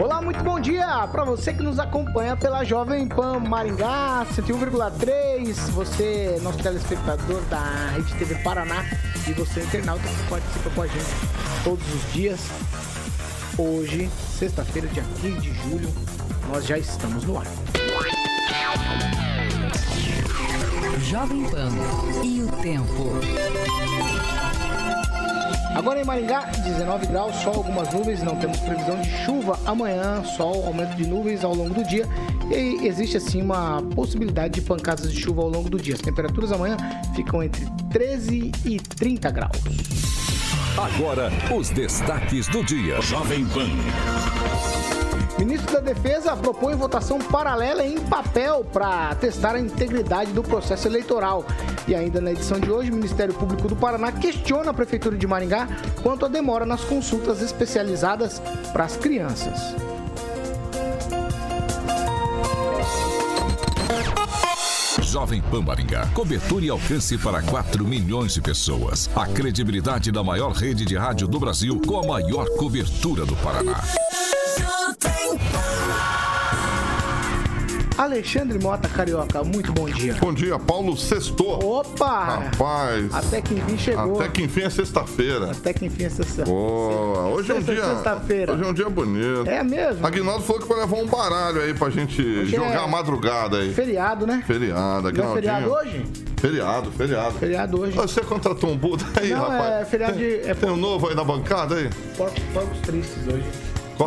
Olá, muito bom dia para você que nos acompanha pela Jovem Pan Maringá 101,3, você, nosso telespectador da Rede TV Paraná e você, internauta que participa com a gente todos os dias. Hoje, sexta-feira, dia 15 de julho, nós já estamos no ar. Jovem Pan e o tempo. Agora em Maringá, 19 graus, sol, algumas nuvens, não temos previsão de chuva. Amanhã, sol, aumento de nuvens ao longo do dia. E existe assim uma possibilidade de pancadas de chuva ao longo do dia. As temperaturas amanhã ficam entre 13 e 30 graus. Agora, os destaques do dia. Jovem Pan. Ministro da Defesa propõe votação paralela em papel para testar a integridade do processo eleitoral. E ainda na edição de hoje, o Ministério Público do Paraná questiona a Prefeitura de Maringá quanto à demora nas consultas especializadas para as crianças. Jovem Pan Maringá. Cobertura e alcance para 4 milhões de pessoas. A credibilidade da maior rede de rádio do Brasil com a maior cobertura do Paraná. Alexandre Mota Carioca, muito bom dia. Bom dia, Paulo Sextou. Opa! Rapaz. Até que enfim chegou. Até que enfim é sexta-feira. Até que enfim é sexta-feira. Hoje é um dia. Sexta-feira. Hoje é um dia bonito. É mesmo? Aguinaldo falou que vai levar um baralho aí pra gente Hoje jogar é a madrugada aí. Feriado, né? Feriado, Não é Aguinaldinho. feriado hoje? Feriado, feriado. Feriado hoje. Você contratou um Buda aí, Não, rapaz? é feriado de- Tem, é tem um novo aí na bancada aí? Porcos tristes hoje.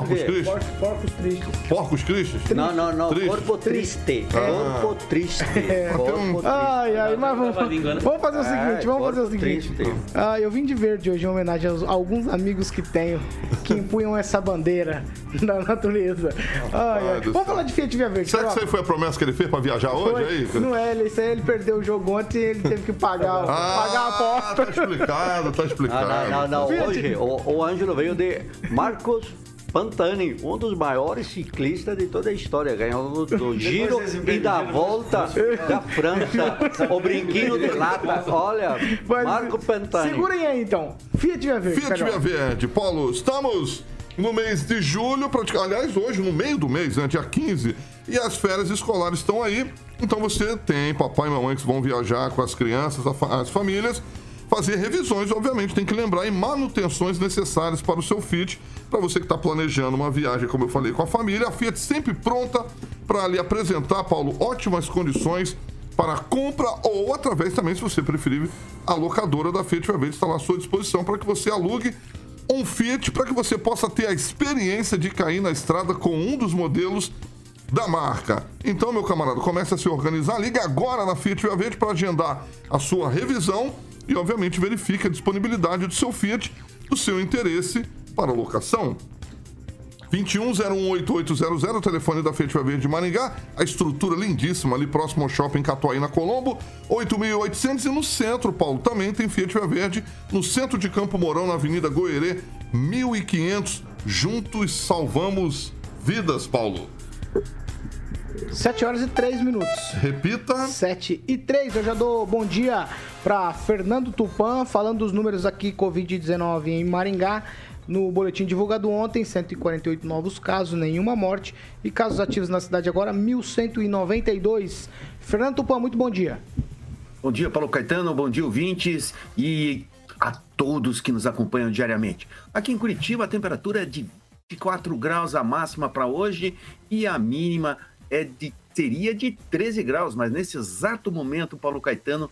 Dizer, Christi? Porcos, porcos tristes. Porcos Cristos? Não, não, não. Triste. Corpo triste. Ah. Corpo triste. Corpo triste. Ai, ai, mas vamos, vamos fazer o seguinte, vamos fazer o corpo seguinte. Ah, eu vim de verde hoje em homenagem aos- a alguns amigos que tenho que empunham essa bandeira da natureza. Ai, ai. Vamos falar de Fiat Via Verde. Será que isso aí foi a promessa que ele fez pra viajar hoje Foi. aí? Não é, ele, isso aí ele perdeu o jogo ontem e ele teve que pagar, pagar a Ah, aposta. tá explicado, tá explicado. Não, não, não. Hoje o, o Ângelo veio de Marcos Pantani, um dos maiores ciclistas de toda a história. Ganhou do Giro e da Volta da França. O brinquinho de lata. Olha, Mas Marco Pantani. Segurem aí então. Fiat Via Verde. Fiat. Via Verde. Paulo, estamos no mês de julho, praticamente, aliás, hoje, no meio do mês, né, dia 15, e as férias escolares estão aí. Então você tem papai e mamãe que vão viajar com as crianças, as famílias, fazer revisões, obviamente, tem que lembrar, e manutenções necessárias para o seu Fiat, para você que está planejando uma viagem, como eu falei, com a família. A Fiat sempre pronta para lhe apresentar, Paulo, ótimas condições para compra ou através também, se você preferir, a locadora da Fiat Verde está lá à sua disposição para que você alugue um Fiat para que você possa ter a experiência de cair na estrada com um dos modelos da marca. Então, meu camarada, comece a se organizar. Liga agora na Fiat Via Verde para agendar a sua revisão e, obviamente, verifique a disponibilidade do seu Fiat, do seu interesse para locação. 21018800, o telefone da Fiat Verde de Maringá. A estrutura lindíssima ali próximo ao shopping Catuaína Colombo. 8800 e no centro, Paulo, também tem Fiat Verde. No centro de Campo Mourão, na Avenida Goerê, 1500. Juntos salvamos vidas, Paulo. 7 horas e 3 minutos. Repita. 7 e 3. Eu já dou bom dia para Fernando Tupan, falando dos números aqui Covid-19 em Maringá. No boletim divulgado ontem, 148 novos casos, nenhuma morte. E casos ativos na cidade agora, 1.192. Fernando Tupan, muito bom dia. Bom dia, Paulo Caetano, bom dia, ouvintes e a todos que nos acompanham diariamente. Aqui em Curitiba, a temperatura é de 24 graus a máxima para hoje e a mínima é de, seria de 13 graus, mas nesse exato momento, Paulo Caetano,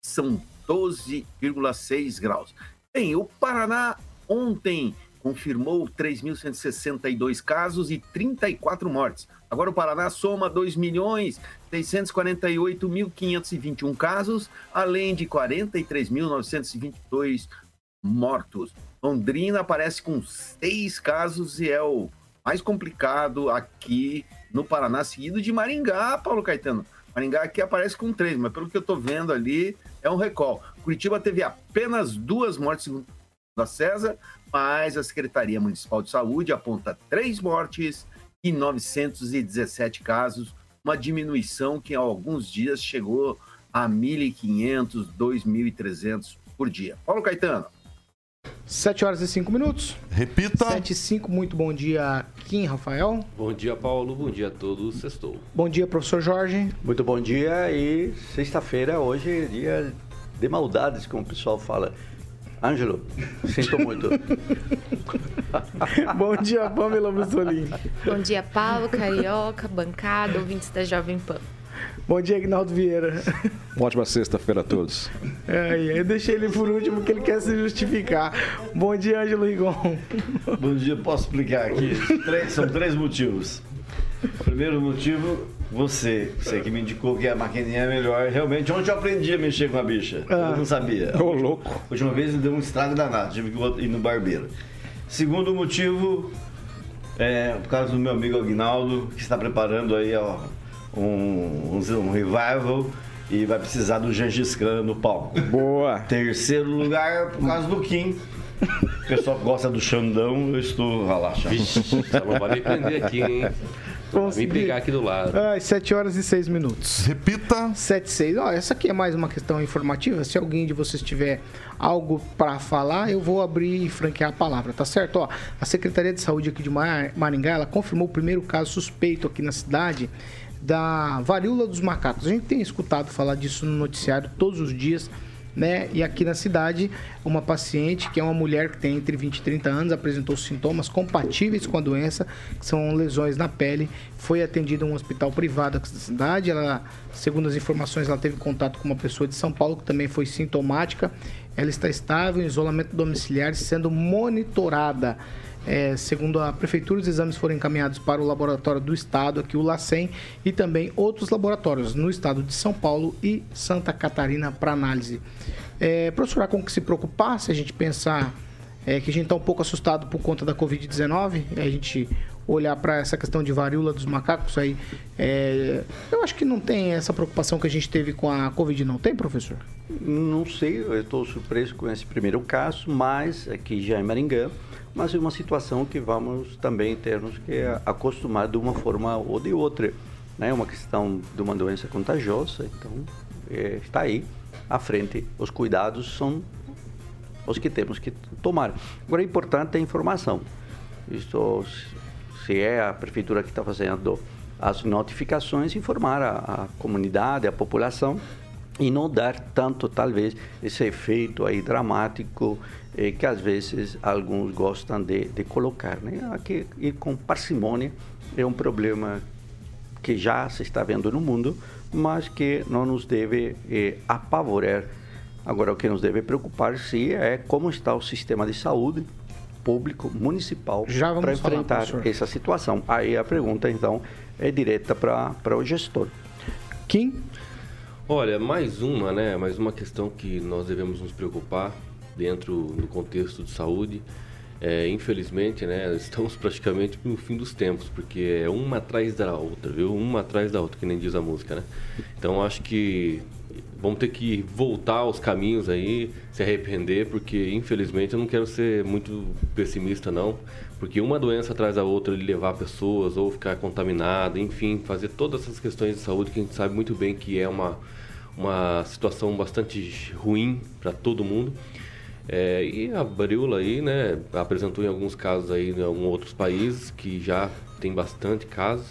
são 12,6 graus. Bem, o Paraná ontem confirmou 3.162 casos e 34 mortes. Agora o Paraná soma 2 milhões 648.521 casos, além de 43.922 mortos. Londrina aparece com seis casos e é o mais complicado aqui no Paraná, seguido de Maringá, Paulo Caetano. Maringá aqui aparece com três, mas pelo que eu estou vendo ali, é um recall. Curitiba teve apenas duas mortes, segundo a César, mas a Secretaria Municipal de Saúde aponta três mortes e 917 casos, uma diminuição que há alguns dias chegou a 1.500, 2.300 por dia. Paulo Caetano. 7 horas e 5 minutos. Repita. 7 e 5, muito bom dia, Kim Rafael. Bom dia, Paulo. Bom dia a todos. Sextou. Bom dia, professor Jorge. Muito bom dia e sexta-feira hoje é dia de maldades, como o pessoal fala. Ângelo, sinto muito. bom dia, Pamela Mussolini. Bom dia, Paulo, Carioca, bancada, ouvintes da Jovem Pan. Bom dia, Agnaldo Vieira. Uma ótima sexta-feira a todos. É, eu deixei ele por último porque ele quer se justificar. Bom dia, Ângelo Rigon. Bom dia, posso explicar aqui? Três, são três motivos. O primeiro motivo, você. Você que me indicou que a maquininha é melhor. Realmente, ontem eu aprendi a mexer com a bicha. Ah, eu não sabia. Ô, louco. A última vez me deu um estrago danado. Tive que ir no barbeiro. Segundo motivo, é por causa do meu amigo Agnaldo, que está preparando aí, ó um, um, revival e vai precisar do Gengis Khan no palco. Boa! Terceiro lugar, por causa do Kim. O pessoal que gosta do Xandão, eu estou relaxado. Vixe, não vai me prender aqui, hein? Consegui. Me pegar aqui do lado. Ah, 7 horas e 6 minutos. Repita. 7 e 6. Ó, essa aqui é mais uma questão informativa. Se alguém de vocês tiver algo para falar, eu vou abrir e franquear a palavra, tá certo? Ó, a Secretaria de Saúde aqui de Maringá, ela confirmou o primeiro caso suspeito aqui na cidade da varíola dos macacos. A gente tem escutado falar disso no noticiário todos os dias, né? E aqui na cidade, uma paciente, que é uma mulher que tem entre 20 e 30 anos, apresentou sintomas compatíveis com a doença, que são lesões na pele, foi atendida em um hospital privado aqui da cidade. Ela, segundo as informações, ela teve contato com uma pessoa de São Paulo que também foi sintomática. Ela está estável em isolamento domiciliar, sendo monitorada. É, segundo a Prefeitura, os exames foram encaminhados para o laboratório do Estado, aqui o LACEN, e também outros laboratórios no estado de São Paulo e Santa Catarina para análise. É, professor, com que se preocupar se a gente pensar é, que a gente está um pouco assustado por conta da Covid-19, a gente olhar para essa questão de varíola dos macacos aí, é, eu acho que não tem essa preocupação que a gente teve com a Covid, não tem, professor? Não sei, eu estou surpreso com esse primeiro caso, mas aqui já em Maringá, mas é uma situação que vamos também termos que acostumar de uma forma ou de outra. Né? É uma questão de uma doença contagiosa, então é, está aí à frente. Os cuidados são os que temos que tomar. Agora é importante a informação. Isto, se é a prefeitura que está fazendo as notificações, informar a, a comunidade, a população e não dar tanto, talvez, esse efeito aí dramático eh, que às vezes alguns gostam de, de colocar. Né? Aqui, e com parcimônia é um problema que já se está vendo no mundo, mas que não nos deve eh, apavorar. Agora, o que nos deve preocupar, sim, é como está o sistema de saúde público municipal para enfrentar falar, essa situação. Aí a pergunta, então, é direta para o gestor. Kim? Olha, mais uma, né? Mais uma questão que nós devemos nos preocupar dentro do contexto de saúde. É, infelizmente, né, estamos praticamente no fim dos tempos, porque é uma atrás da outra, viu? Uma atrás da outra, que nem diz a música, né? Então, acho que vamos ter que voltar aos caminhos aí, se arrepender, porque infelizmente eu não quero ser muito pessimista não, porque uma doença atrás da outra, levar pessoas ou ficar contaminada, enfim, fazer todas essas questões de saúde que a gente sabe muito bem que é uma, uma situação bastante ruim para todo mundo. É, e a varíola aí, né, apresentou em alguns casos aí em alguns outros países que já tem bastante casos.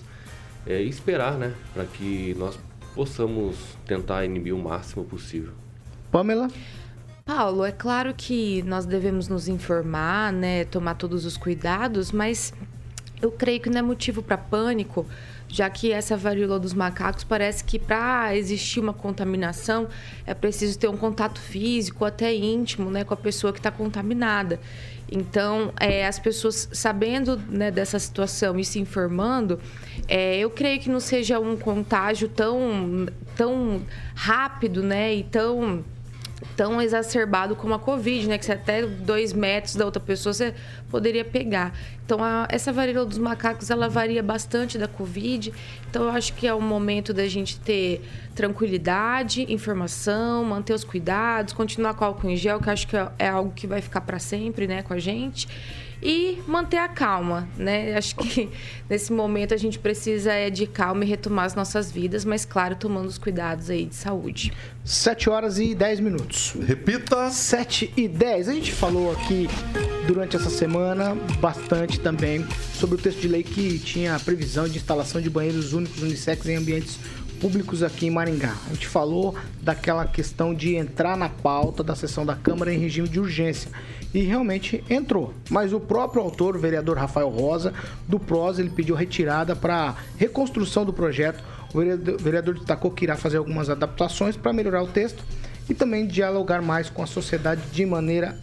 É, e esperar, né, para que nós possamos tentar inibir o máximo possível. Pamela? Paulo, é claro que nós devemos nos informar, né, tomar todos os cuidados, mas eu creio que não é motivo para pânico, já que essa varíola dos macacos parece que para existir uma contaminação é preciso ter um contato físico, até íntimo, né, com a pessoa que está contaminada. Então, é, as pessoas sabendo né, dessa situação e se informando, é, eu creio que não seja um contágio tão, tão rápido, né, e tão tão exacerbado como a Covid, né? Que você até dois metros da outra pessoa você poderia pegar. Então, a, essa varíola dos macacos, ela varia bastante da Covid. Então, eu acho que é o momento da gente ter tranquilidade, informação, manter os cuidados, continuar com álcool em gel, que acho que é, é algo que vai ficar para sempre, né, com a gente e manter a calma, né? Acho que nesse momento a gente precisa é de calma e retomar as nossas vidas, mas claro, tomando os cuidados aí de saúde. 7 horas e 10 minutos. Repita. 7 e 10. A gente falou aqui durante essa semana bastante também sobre o texto de lei que tinha a previsão de instalação de banheiros únicos unissex em ambientes públicos aqui em Maringá. A gente falou daquela questão de entrar na pauta da sessão da Câmara em regime de urgência e realmente entrou. Mas o próprio autor, o vereador Rafael Rosa, do PROS, ele pediu retirada para reconstrução do projeto. O vereador, destacou que irá fazer algumas adaptações para melhorar o texto e também dialogar mais com a sociedade de maneira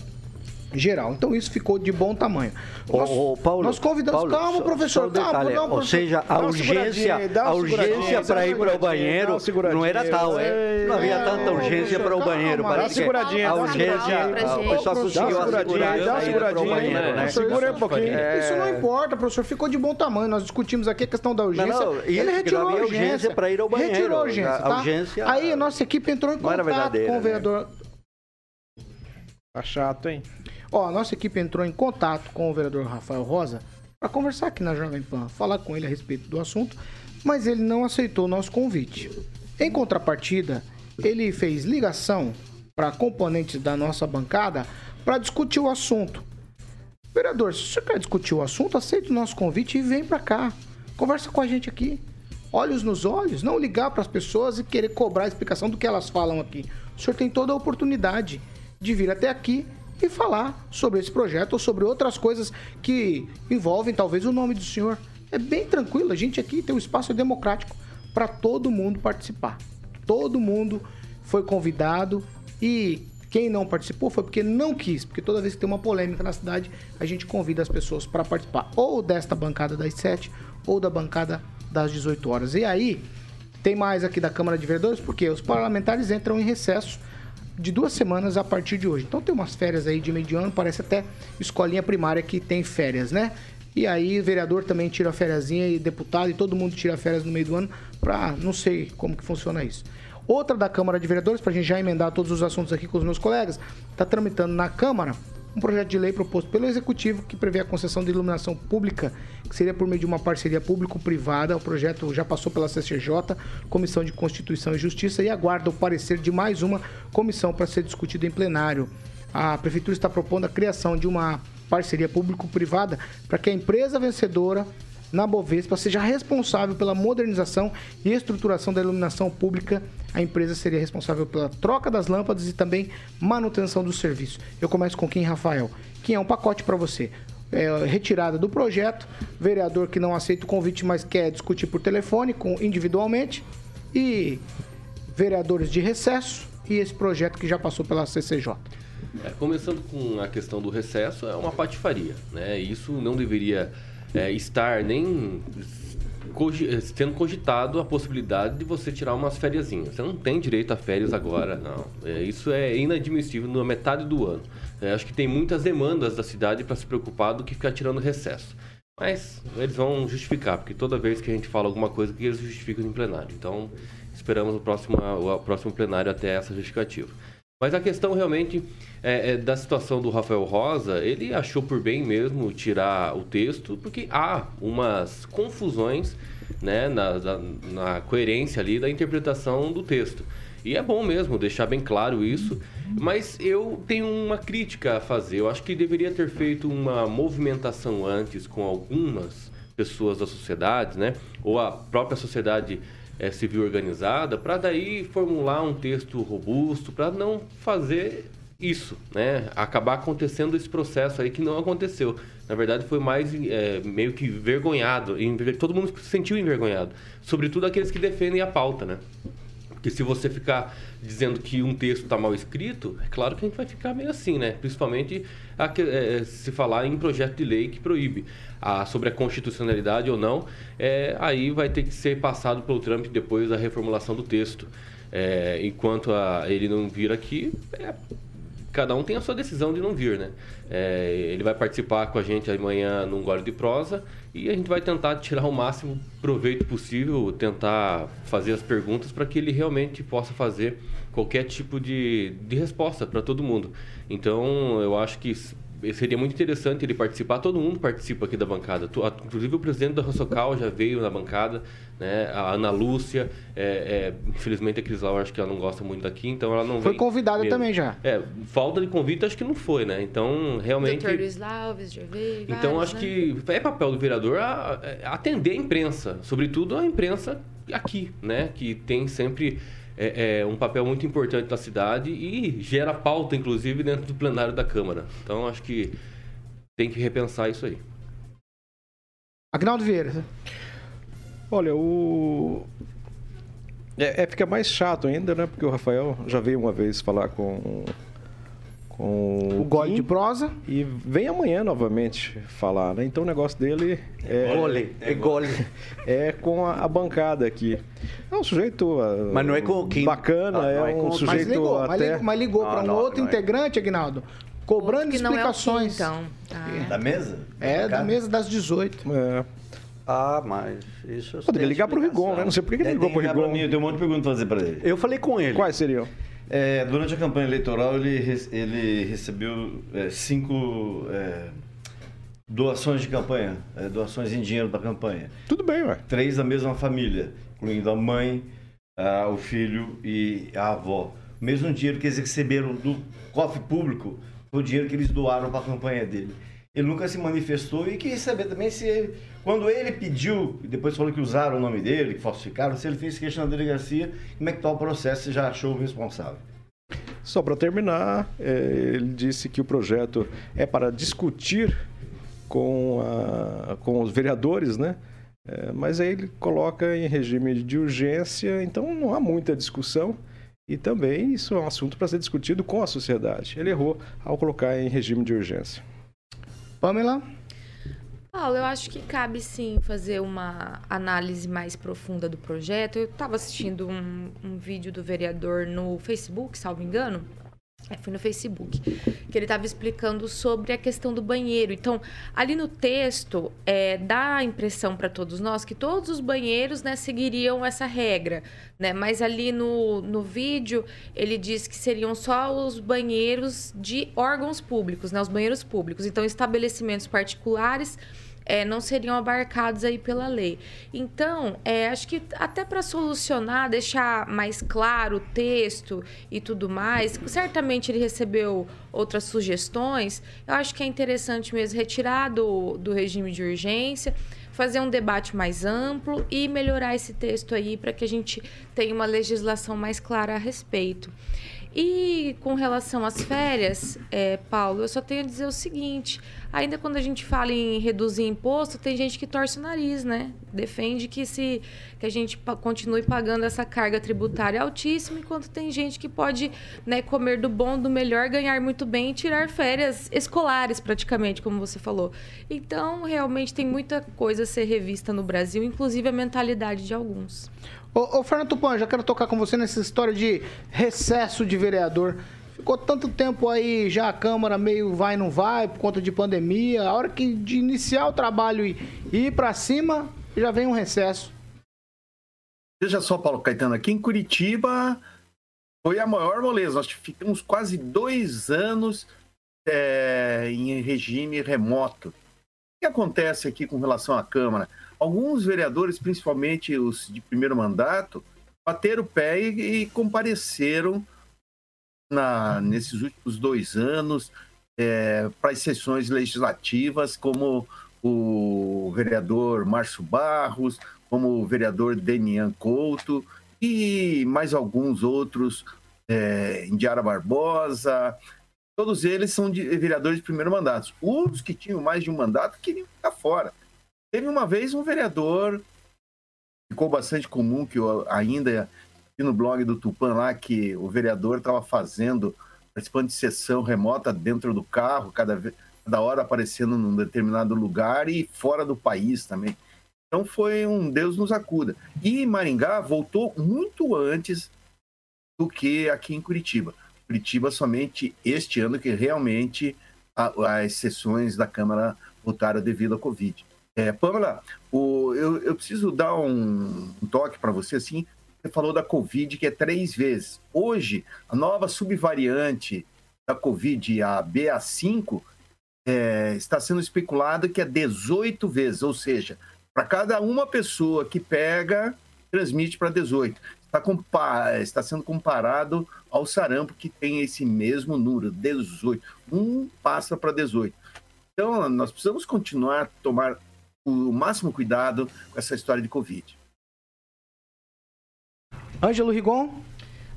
geral. Então isso ficou de bom tamanho. Nós, ô, Paulo, nós convidamos, Paulo, calma, só- professor, só um calma, detalhe, não, Ou professor, seja, dá a urgência, seguradinha, a urgência seguradinha, para ir para o banheiro seguradinha. não era tal, é? Não havia É, tanta urgência para o banheiro. dá uma seguradinha, a urgência, seguradinha. a- o pessoal conseguiu seguradinha, assegurar dá uma a ida para o seguradinha, banheiro, né? Segura aí um pouquinho. É. Isso não importa, professor. Ficou de bom tamanho. Nós discutimos aqui a questão da urgência. Ele retirou a urgência. para ir ao banheiro. Retirou a urgência, A- a tá? urgência Aí a nossa equipe entrou em contato com o né? vereador... Tá chato, hein? Ó, a nossa equipe entrou em contato com o vereador Rafael Rosa para conversar aqui na Jovem Pan, falar com ele a respeito do assunto, mas ele não aceitou o nosso convite. Em contrapartida, ele fez ligação para componentes da nossa bancada para discutir o assunto. Vereador, se você quer discutir o assunto, aceite o nosso convite e vem para cá. Conversa com a gente aqui. Olhos nos olhos, não ligar para as pessoas e querer cobrar a explicação do que elas falam aqui. O senhor tem toda a oportunidade de vir até aqui e falar sobre esse projeto ou sobre outras coisas que envolvem talvez o nome do senhor. É bem tranquilo, a gente aqui tem um espaço democrático para todo mundo participar. Todo mundo foi convidado e quem não participou foi porque não quis, porque toda vez que tem uma polêmica na cidade, a gente convida as pessoas para participar ou desta bancada das 7 ou da bancada das 18 horas. E aí, tem mais aqui da Câmara de Vereadores, porque os parlamentares entram em recesso de duas semanas a partir de hoje. Então tem umas férias aí de meio ano, parece até escolinha primária que tem férias, né? E aí vereador também tira fériasinha e deputado e todo mundo tira férias no meio do ano pra não sei como que funciona isso. Outra da Câmara de Vereadores, pra gente já emendar todos os assuntos aqui com os meus colegas, tá tramitando na Câmara um projeto de lei proposto pelo Executivo que prevê a concessão de iluminação pública, que seria por meio de uma parceria público-privada. O projeto já passou pela CCJ, Comissão de Constituição e Justiça, e aguarda o parecer de mais uma comissão para ser discutido em plenário. A Prefeitura está propondo a criação de uma parceria público-privada para que a empresa vencedora na Bovespa seja responsável pela modernização e estruturação da iluminação pública. A empresa seria responsável pela troca das lâmpadas e também manutenção do serviço. Eu começo com quem, Rafael? Quem é um pacote para você? É, retirada do projeto, vereador que não aceita o convite, mas quer discutir por telefone, com, individualmente, e vereadores de recesso e esse projeto que já passou pela CCJ. É, começando com a questão do recesso, é uma patifaria. Né? Isso não deveria é, estar nem cogi- eh, sendo cogitado a possibilidade de você tirar umas fériasinhas. Você não tem direito a férias agora, não. É, isso é inadmissível na metade do ano. É, acho que tem muitas demandas da cidade para se preocupar do que ficar tirando recesso. Mas eles vão justificar, porque toda vez que a gente fala alguma coisa, que eles justificam em plenário. Então, esperamos o próximo, o próximo plenário até essa justificativa. Mas a questão realmente é, é da situação do Rafael Rosa, ele achou por bem mesmo tirar o texto, porque há umas confusões né, na, na, na coerência ali da interpretação do texto. E é bom mesmo deixar bem claro isso, mas eu tenho uma crítica a fazer. Eu acho que deveria ter feito uma movimentação antes com algumas pessoas da sociedade, né? Ou a própria sociedade eh, civil organizada, para daí formular um texto robusto, para não fazer isso, né? Acabar acontecendo esse processo aí que não aconteceu. Na verdade, foi mais eh, meio que vergonhado. Todo mundo se sentiu envergonhado. Sobretudo aqueles que defendem a pauta, né? Porque se você ficar dizendo que um texto está mal escrito, é claro que a gente vai ficar meio assim, né? Principalmente a que- eh, se falar em projeto de lei que proíbe a, sobre a constitucionalidade ou não, eh, aí vai ter que ser passado pelo trâmite depois da reformulação do texto. É, enquanto a, ele não vir aqui, é, cada um tem a sua decisão de não vir, né? É, ele vai participar com a gente amanhã num gole de prosa e a gente vai tentar tirar o máximo proveito possível, tentar fazer as perguntas para que ele realmente possa fazer qualquer tipo de, de resposta para todo mundo. Então, eu acho que seria muito interessante ele participar. Todo mundo participa aqui da bancada. Inclusive o presidente da Rossocal já veio na bancada, né? A Ana Lúcia, é, é, infelizmente a Crislau acho que ela não gosta muito daqui, então ela não Foi convidada também já. É, falta de convite acho que não foi, né? Então, realmente... Doutor Luiz Alves, já veio, Então, vários, acho né? que é papel do vereador a- a- atender a imprensa, sobretudo a imprensa aqui, né? Que tem sempre é, é, um papel muito importante na cidade e gera pauta, inclusive, dentro do plenário da Câmara. Então, acho que tem que repensar isso aí. Agnaldo Vieira. Olha, o. É, é, fica mais chato ainda, né? Porque o Rafael já veio uma vez falar com. Com O gole Kim de prosa. E vem amanhã novamente falar, né? Então o negócio dele é. Gole, é gole. É com a, a bancada aqui. É um sujeito. ah, Mas não é com quem- Bacana, Ah, é é um com- Mas sujeito ligou, mas até. ligou, mas ligou Não, para um não, outro não é. integrante, Agnaldo, cobrando Que não é o Kim, explicações. então. Ah. Da mesa? É, da mesa das 18. É. Ah, mas isso... Poderia ligar pro Rigon, né? Não sei por que ele ligou ligar pra Rigon. mim, eu tenho um monte de perguntas pra fazer pra ele. Eu falei com ele. Quais seriam? É, durante a campanha eleitoral, ele, ele recebeu é, cinco é, doações de campanha, é, doações em dinheiro da campanha. Tudo bem, ué. Três da mesma família, incluindo a mãe, a- o filho e a avó. O mesmo dinheiro que eles receberam do cofre público foi o dinheiro que eles doaram para a campanha dele. Ele nunca se manifestou e queria saber também se quando ele pediu, depois falou que usaram o nome dele, que falsificaram, se ele fez queixa na delegacia, como é que está o processo, você já achou o responsável? Só para terminar, é, ele disse que o projeto é para discutir com, a- com os vereadores, né? É, mas aí ele coloca em regime de urgência, então não há muita discussão. E também isso é um assunto para ser discutido com a sociedade. Ele errou ao colocar em regime de urgência. Pamela? Paulo, eu acho que cabe sim fazer uma análise mais profunda do projeto. Eu estava assistindo um, um vídeo do vereador no Facebook, salvo engano. É, foi no Facebook, que ele estava explicando sobre a questão do banheiro. Então, ali no texto, é, dá a impressão para todos nós que todos os banheiros né, seguiriam essa regra. Né? Mas ali no, no vídeo, ele diz que seriam só os banheiros de órgãos públicos, né? os banheiros públicos. Então, estabelecimentos particulares é, não seriam abarcados aí pela lei. Então, é, acho que até para solucionar, deixar mais claro o texto e tudo mais, certamente ele recebeu outras sugestões. Eu acho que é interessante mesmo retirar do, do regime de urgência, fazer um debate mais amplo e melhorar esse texto aí para que a gente tenha uma legislação mais clara a respeito. E com relação às férias, é, Paulo, eu só tenho a dizer o seguinte: ainda quando a gente fala em reduzir imposto, tem gente que torce o nariz, né? Defende que se que a gente continue pagando essa carga tributária altíssima, enquanto tem gente que pode né, comer do bom, do melhor, ganhar muito bem e tirar férias escolares, praticamente, como você falou. Então, realmente tem muita coisa a ser revista no Brasil, inclusive a mentalidade de alguns. Ô, ô Fernando Tupan, já quero tocar com você nessa história de recesso de vereador. Ficou tanto tempo aí, já a Câmara meio vai não vai, por conta de pandemia. A hora que de iniciar o trabalho e ir pra cima, já vem um recesso. Veja só, Paulo Caetano, aqui em Curitiba foi a maior moleza. Nós ficamos quase dois anos é, em regime remoto. O que acontece aqui com relação à Câmara? Alguns vereadores, principalmente os de primeiro mandato, bateram o pé e, e compareceram na- nesses últimos dois anos é, para as sessões legislativas, como o vereador Márcio Barros, como o vereador Denian Couto e mais alguns outros, é, Indiara Barbosa, todos eles são de, vereadores de primeiro mandato. Os que tinham mais de um mandato queriam ficar fora. Teve uma vez um vereador, ficou bastante comum que eu ainda no blog do Tupan lá, que o vereador estava fazendo, participando de sessão remota dentro do carro, cada, cada hora aparecendo num determinado lugar e fora do país também. Então foi um Deus nos acuda. E Maringá voltou muito antes do que aqui em Curitiba. Curitiba somente este ano que realmente as sessões da Câmara voltaram devido à Covid. É, Pamela, o, eu, eu, preciso dar um, um toque para você, assim, você falou da Covid, que é três vezes. Hoje, a nova subvariante da Covid, a BA5, é, está sendo especulada que é 18 vezes, ou seja, para cada uma pessoa que pega, transmite para 18. Está, está sendo comparado ao sarampo, que tem esse mesmo número, 18. Um passa para 18. Então, nós precisamos continuar a tomar o máximo cuidado com essa história de Covid. Ângelo Rigon?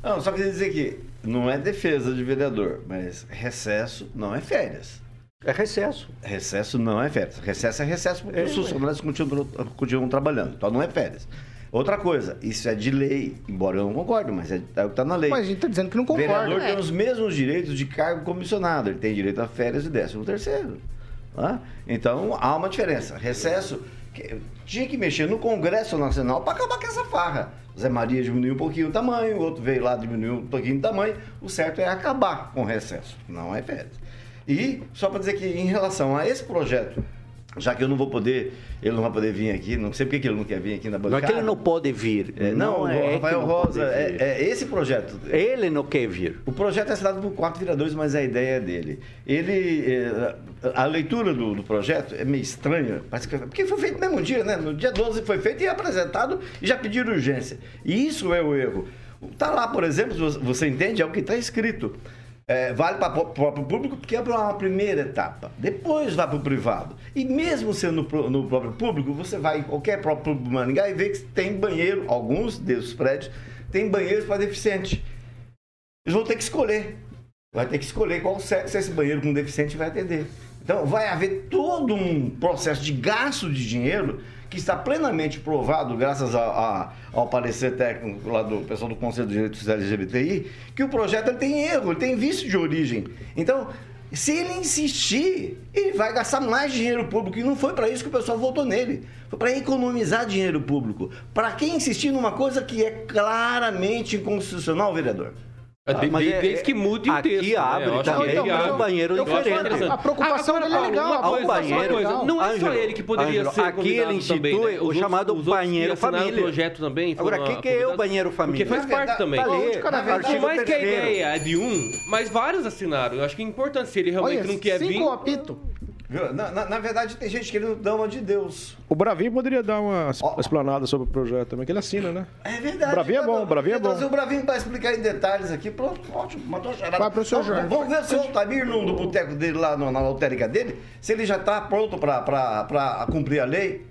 Não, só queria dizer que não é defesa de vereador, mas recesso não é férias. É recesso. Recesso não é férias. Recesso é recesso porque é, os funcionários continuam, continuam trabalhando. Então não é férias. Outra coisa, isso é de lei, embora eu não concorde, mas é, é o que está na lei. Mas a gente está dizendo que não concorda. O vereador é. tem os mesmos direitos de cargo comissionado. Ele tem direito a férias e décimo terceiro. Tá? Então há uma diferença. Recesso tinha que mexer no Congresso Nacional para acabar com essa farra. Zé Maria diminuiu um pouquinho o tamanho, o outro veio lá diminuiu um pouquinho o tamanho. O certo é acabar com o recesso, não é férias. E só para dizer que em relação a esse projeto já que eu não vou poder, ele não vai poder vir aqui, não sei porque que ele não quer vir aqui na bancada. Não é que ele não pode vir. É, não, não é Rafael Rosa, é, é, esse projeto. Ele não quer vir. O projeto é assinado por quatro vereadores, mas a ideia é dele. Ele, é, a leitura do, do, projeto é meio estranha, parece que, porque foi feito no mesmo dia, né? No dia 12 foi feito e apresentado e já pediram urgência. E isso é o erro. Está lá, por exemplo, você entende, é o que está escrito é, vale para o próprio público porque é uma primeira etapa. Depois vai para o privado. E mesmo sendo no, no, próprio público, você vai em qualquer próprio público Maringá e vê que tem banheiro, alguns desses prédios, tem banheiros para deficiente. Eles vão ter que escolher. Vai ter que escolher qual sexo esse banheiro com deficiente vai atender. Então vai haver todo um processo de gasto de dinheiro que está plenamente provado, graças a, a, ao parecer técnico lá do pessoal do Conselho de Direitos LGBTI, que o projeto ele tem erro, ele tem vício de origem. Então, se ele insistir, ele vai gastar mais dinheiro público. E não foi para isso que o pessoal votou nele. Foi para economizar dinheiro público. Para quem insistir numa coisa que é claramente inconstitucional, vereador? Ah, de, de, é, desde que mude o texto. Aqui abre né? também então, um banheiro diferente. A preocupação dele é legal. Há um banheiro. Coisa, não é só ele que poderia Angelo, ser Aqui ele institui também, né? o chamado os banheiro família. O projeto também. Agora, o que, que é o banheiro família? Porque faz parte também. Por mais que a ideia é de um, mas vários assinaram. Eu acho que é importante se ele realmente não quer vir. Cinco apito. Na, na, na, verdade, tem gente querendo dar uma de Deus. O Bravinho poderia dar uma oh. explanada sobre o projeto também, que ele assina, né? É verdade. O Bravinho é bom, o Bravinho é bom. Trazer o Bravinho para explicar em detalhes aqui. Pronto, ótimo, matou a charada. Vai pro seu Jorge. Vamos ver se o Altamir, no, no boteco dele lá, na lotérica dele, se ele já está pronto para cumprir a lei.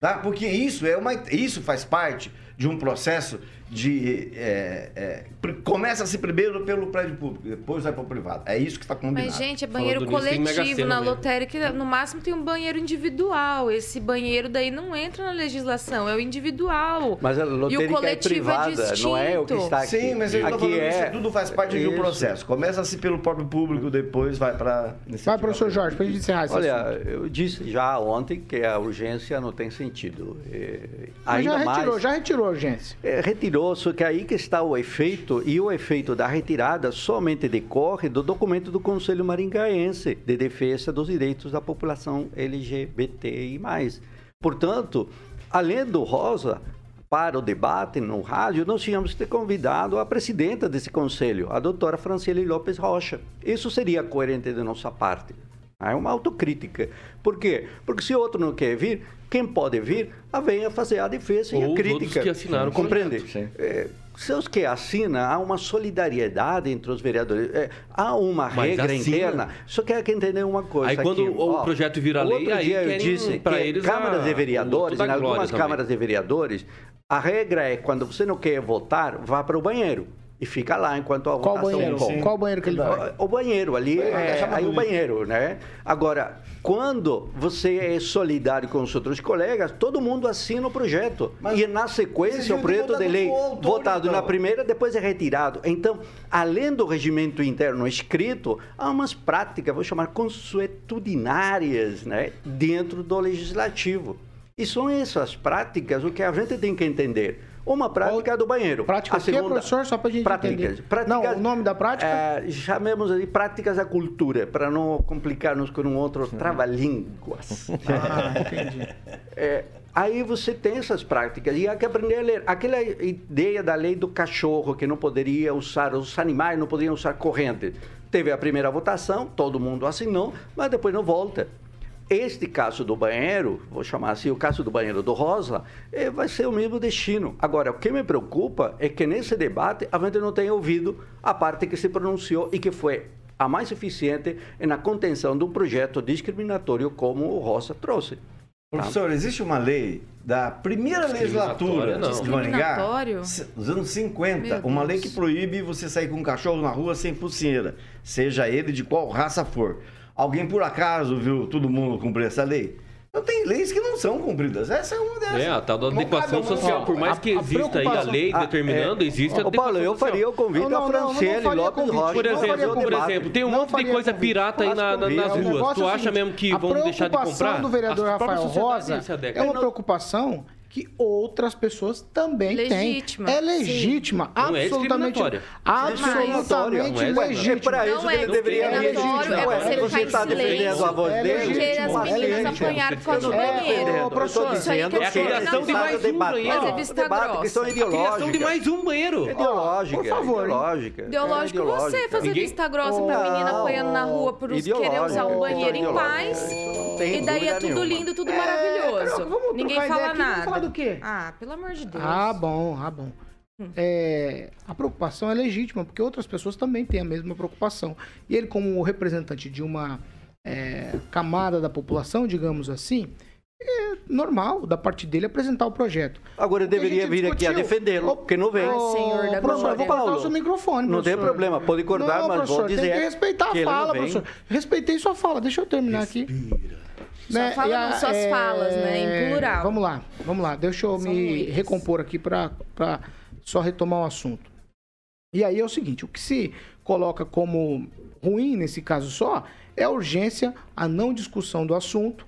Tá? Porque isso, é uma, isso faz parte de um processo de. É, é, Começa-se primeiro pelo prédio público, depois vai para o privado. É isso que está combinado. Mas, gente, é banheiro coletivo. Na lotérica, no máximo, tem um banheiro individual. Esse banheiro daí não entra na legislação, é o individual. Mas a lotérica e o coletivo é privada, é não é o que está aqui. Sim, mas eu aqui é... isso tudo faz parte isso. de um processo. Começa-se pelo próprio público, depois vai para... Vai, professor Jorge, para a gente encerrar isso. Olha, assunto. eu disse já ontem que a urgência não tem sentido. É, mas já retirou, mais, já retirou a urgência. É, retirou, só que aí que está o efeito, e o efeito da retirada somente decorre do documento do Conselho Maringaense de Defesa dos Direitos da População LGBTI+. Portanto, além do Rosa, para o debate no rádio, nós tínhamos ter convidado a presidenta desse conselho, a doutora Franciele Lopes Rocha. Isso seria coerente de nossa parte. É uma autocrítica. Por quê? Porque se outro não quer vir, quem pode vir, venha fazer a defesa Ou e a crítica. Que assinaram Compreende? É, se os que assinam, há uma solidariedade entre os vereadores. É, há uma Mas regra assina. interna. Só quer que entender uma coisa. Aí quando aqui, o ó, projeto vira lei, aí dia disse para eles câmaras de vereadores, em algumas câmaras de vereadores, a regra é quando você não quer votar, vá para o banheiro e fica lá enquanto a Qual votação banheiro? Sim. Qual banheiro que ele vai? O, o banheiro ali, é, aí o banheiro, né? Agora, quando você é solidário com os outros colegas, todo mundo assina o projeto. Mas e na sequência, o projeto de lei autor, votado então. na primeira, depois é retirado. Então, além do regimento interno escrito, há umas práticas, vou chamar consuetudinárias, né? Dentro do legislativo. E são essas práticas o que a gente tem que entender. Uma prática do banheiro. Prática A o quê, professor? Só pra gente práticas, entender. Práticas, Não, o nome da prática? É, chamemos de práticas da cultura, para não complicar-nos com um outro trava-línguas. Ah, entendi. É, aí você tem essas práticas e há que aprender a ler. Aquela ideia da lei do cachorro, que não poderia usar, os animais não poderiam usar corrente. Teve a primeira votação, todo mundo assinou, mas depois não volta. Este caso do banheiro, vou chamar assim, o caso do banheiro do Rosa, eh, vai ser o mesmo destino. Agora, o que me preocupa é que nesse debate a gente não tenha ouvido a parte que se pronunciou e que foi a mais eficiente na contenção de um projeto discriminatório como o Rosa trouxe. Professor, existe uma lei da primeira legislatura de Maringá, Discriminatório? s- dos anos 50, Meu uma lei que proíbe você sair com um cachorro na rua sem pulseira, seja ele de qual raça for. Alguém por acaso viu todo mundo cumprir essa lei? Então tem leis que não são cumpridas. Essa é uma dessas. É, a tal da adequação a social. Por mais a- que a exista aí a preocupação- lei Ah, determinando, é. existe a Ô, Paulo, adequação eu faria o convite Não, não, a Franciele Lopes. Rocha. Por exemplo, por exemplo, tem um Não monte de coisa convite. pirata aí na- convite. nas ruas. Tu o acha seguinte, mesmo que a vão deixar de preocupação comprar? do vereador A própria Rafael Rosa é uma não- preocupação que outras pessoas também Legítima, têm. É sim. legítima, Não é absolutamente, absolutamente Não é legítima. para isso é que ele deveria registrar. é você você ficar em está defendendo a voz É dele? legítimo, Porque as é meninas apanharam por causa do banheiro. eu estou professor, isso aí dizendo que é a criação de mais um banheiro. É A criação de mais um banheiro. Ideológica, Por favor, ideológica. Ideológico É você fazer vista grossa pra menina apanhando na rua por querer usar um banheiro em paz. E daí é tudo lindo, tudo É, maravilhoso. Ninguém fala nada. Do quê? Ah, pelo amor de Deus. Ah, bom, ah, bom. Hum. É, a preocupação é legítima, porque outras pessoas também têm a mesma preocupação. E ele, como representante de uma é, camada da população, digamos assim, é normal da parte dele apresentar o projeto. Agora que a deveria vir aqui a defendê-lo, porque não vem. Ai, Senhor da professor, eu vou cortar o seu microfone, Não tem professor. problema, pode cortar, não, mas professor, vou dizer tem que respeitar que a não fala, professor. Respeitei sua fala, deixa eu terminar aqui. Né, fala e a- suas falas, né, em plural. Vamos lá, vamos lá. Deixa eu São me recompor aqui para só retomar o assunto. E aí é o seguinte, o que se coloca como ruim nesse caso só é a urgência, a não discussão do assunto,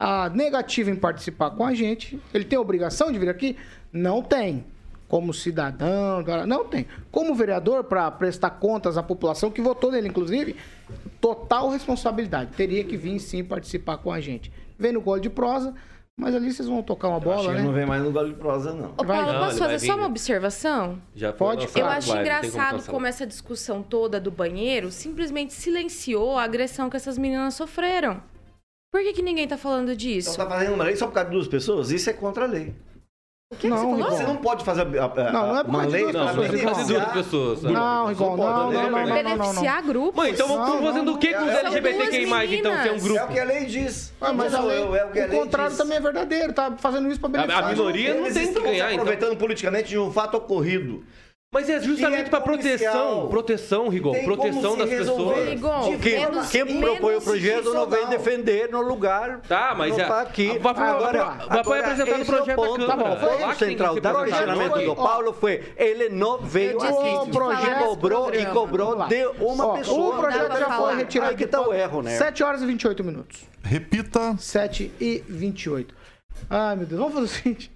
a negativa em participar com a gente. Ele tem obrigação de vir aqui? Não tem. Como cidadão, não tem. Como vereador, para prestar contas à população que votou nele, inclusive, total responsabilidade. Teria que vir sim participar com a gente. Vem no gole de prosa, mas ali vocês vão tocar uma Acho bola, que ele não né? vem mais no gole de prosa, não. Ô, Vai. Paulo, Não, posso vai fazer só vir. uma observação? Já Pode? Eu vai, acho como engraçado cancelar. como essa discussão toda do banheiro simplesmente silenciou a agressão que essas meninas sofreram. Por que, que ninguém tá falando Então disso? tá fazendo uma lei só por causa de duas pessoas? Isso é contra a lei. O que, que Não, você falou? Rigon. Você não pode fazer a, a- Não, não é por uma lei duas beneficiar pessoas. Não, Rigon, pode, não, não, não, não, não, não. Beneficiar grupos? Mãe, então vamos fazendo não, o que com os LGBTQI+, duas então, se é um grupo? É o que a lei diz. Ah, mas Não lei, eu, é o que a o lei contrário diz. também é verdadeiro, tá fazendo isso pra beneficiar. A minoria não tem que ganhar, então. aproveitando politicamente de um fato ocorrido. Mas é justamente é para proteção, proteção, Rigon, proteção das pessoas. Rigon, Quem, menos- quem propõe o projeto não vem defender no lugar. Tá, mas não é- tá aqui. vai- vai- agora, vai- vai agora, apresentar é o projeto da ponto. Câmara. Tá bom, Lá o central do questionamento do. Paulo foi, ele não veio aqui e falar cobrou, e cobrou de uma Ó, pessoa. O projeto já foi retirado. Aí que tá o erro, né? 7 horas e 28 minutos. Repita. 7 e 28. Ai, meu Deus. Vamos fazer o seguinte.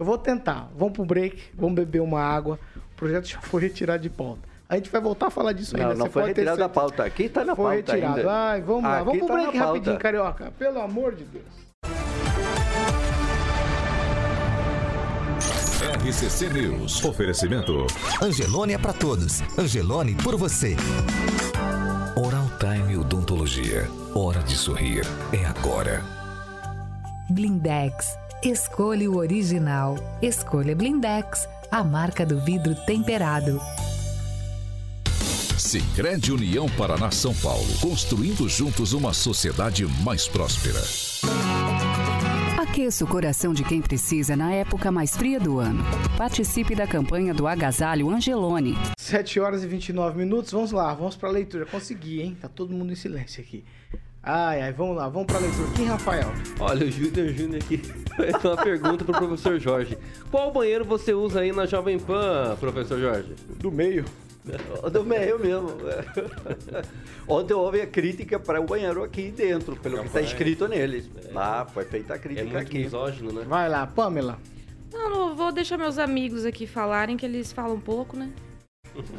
Eu vou tentar. Vamos pro break. Vamos beber uma água. O projeto já foi retirado de pauta. A gente vai voltar a falar disso Não, ainda. não você foi pode ter retirado da pauta. Aqui tá na Foi pauta retirado. ainda. Ai, vamos lá. Aqui Vamos pro tá na break rapidinho, carioca. Pelo amor de Deus. RCC News. Oferecimento. Angelone é pra todos. Angelone por você. Oral Time Odontologia. Hora de sorrir. É agora. Blindex. Escolha o original. Escolha Blindex, a marca do vidro temperado. Sicredi União Paraná São Paulo. Construindo juntos uma sociedade mais próspera. Aqueça o coração de quem precisa na época mais fria do ano. Participe da campanha do Agasalho Angelone. 7 horas e 29 minutos. Vamos lá, vamos pra leitura. Consegui, hein? Tá todo mundo em silêncio aqui. Ai, ai, vamos lá, vamos pra leitura. Quem, Rafael? Olha, o Júnior Júnior aqui fez uma pergunta pro professor Jorge. Qual banheiro você usa aí na Jovem Pan, professor Jorge? Do meio. Do meio mesmo. Ontem houve a crítica para o banheiro aqui dentro, pelo que está escrito neles. Ah, foi feita a É crítica muito aqui. misógino, né? Vai lá, Pamela. Não, não vou deixar meus amigos aqui falarem, que eles falam um pouco, né?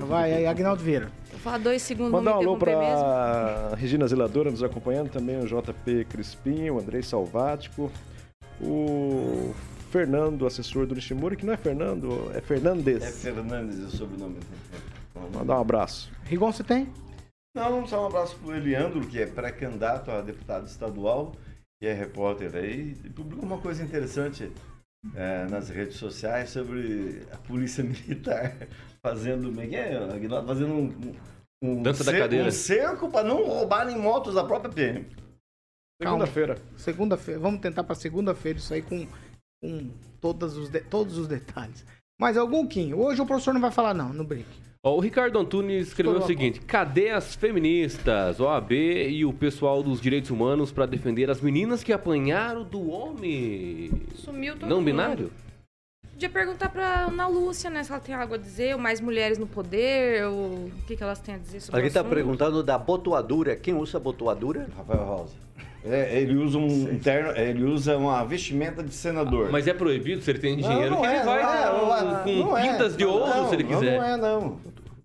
Vai aí, Agnaldo Vieira. Vou falar dois segundos, Mandar um alô para Regina Zeladora nos acompanhando, também o JP Crispim, o Andrei Salvático, o Fernando, assessor do Nishimura, que não é Fernando, é Fernandes. É Fernandes o sobrenome. Mandar um abraço. Rigon, você tem? Não, só um abraço pro Eliandro, que é pré-candidato a deputado estadual, que é repórter aí, e publicou uma coisa interessante é, nas redes sociais sobre a polícia militar fazendo, como é é? Fazendo um, um, Dança da cer- cadeira. um cerco para não roubarem motos da própria PM. Segunda-feira. Segunda-feira. Vamos tentar para segunda-feira isso aí com, com todos, os de- todos os detalhes. Mas algum Kim, hoje o professor não vai falar não, no break. Ó, o Ricardo Antunes escreveu o Coloca. seguinte: cadê as feministas, OAB e o pessoal dos direitos humanos para defender as meninas que apanharam do homem Sumiu todo não mundo. binário? Podia perguntar pra Ana Lúcia, né, se ela tem algo a dizer, ou mais mulheres no poder, ou o que, que elas têm a dizer sobre Alguém o está assunto. perguntando da botoadura. Quem usa botoadura? Rafael Rosa. É, ele usa um terno, ele usa uma vestimenta de senador. Mas é proibido, se ele tem dinheiro, não que ele é, vai não é, né, não é, com não é. pintas de Não, ouro, não, se ele não, quiser. Não é, não.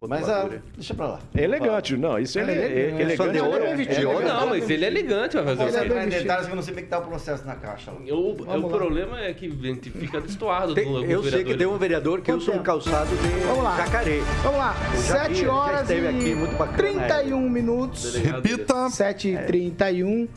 Mas ah, deixa pra lá. É elegante, não, isso é, ele- é, Ele elegante. de ouro, é- de ouro. Não, mas ele é elegante, vai fazer o quê? em detalhes que eu não sei como é que tá o processo na caixa. lá. O, Vamos o lá. problema é que a gente fica destoado Tem- do eu sei que tem um vereador que usa um calçado de Vamos lá. jacaré. Vamos lá, Eu já vi, 7 já horas esteve e aqui, muito bacana, 31 minutos. Repita. 7 e 31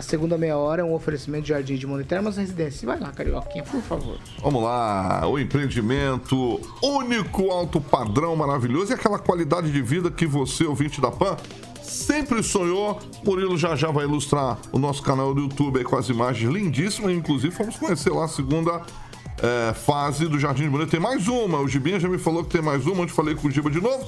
A segunda meia hora é um oferecimento de Jardim de Monte Termas Residência. Vai lá, Carioquinha, por favor. Vamos lá, o empreendimento único, alto padrão, maravilhoso e aquela qualidade de vida que você, ouvinte da PAN, sempre sonhou. Murilo já já vai ilustrar o nosso canal do YouTube aí com as imagens lindíssimas. Inclusive, vamos conhecer lá segunda eh, fase do Jardim de Bonito. Tem mais uma, o Gibinha já me falou que tem mais uma, onde falei com o Giba de novo.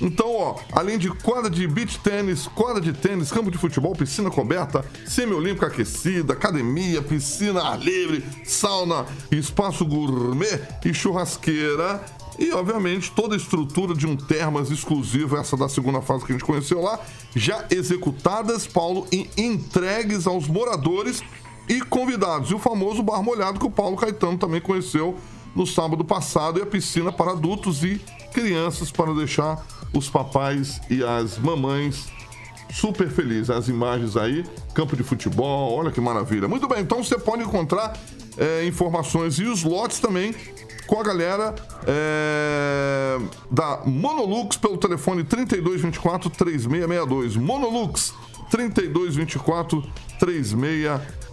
Então, ó, além de quadra de beach tênis, quadra de tênis, campo de futebol, piscina coberta, semi-olímpica aquecida, academia, piscina ar livre, sauna, espaço gourmet e churrasqueira. E, obviamente, toda a estrutura de um termas exclusivo, essa da segunda fase que a gente conheceu lá, já executadas, Paulo, e entregues aos moradores e convidados. E o famoso bar molhado que o Paulo Caetano também conheceu no sábado passado e a piscina para adultos e crianças para deixar os papais e as mamães super felizes. As imagens aí, campo de futebol, olha que maravilha. Muito bem, então você pode encontrar é, informações e os lotes também com a galera é, da Monolux pelo telefone 3224 3662. Monolux 3224 3662.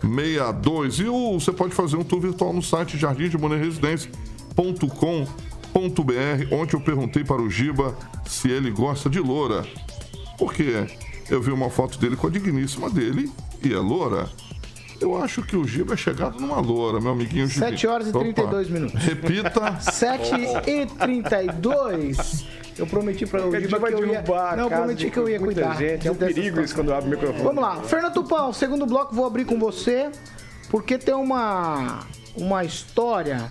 E o, você pode fazer um tour virtual no site jardimdemoneresidência.com.br, onde eu perguntei para o Giba se ele gosta de loura. Porque eu vi uma foto dele com a digníssima dele e é loura. Eu acho que o Giba é chegado numa loura, meu amiguinho Giba. 7 horas e 32 minutos. Repita. 7 e 32. Eu prometi para o Giba que eu ia. Não, eu prometi que eu ia cuidar. gente. É um perigo isso quando abre o microfone. Vamos lá. Fernando Tupão, segundo bloco, vou abrir com você, porque tem uma, uma história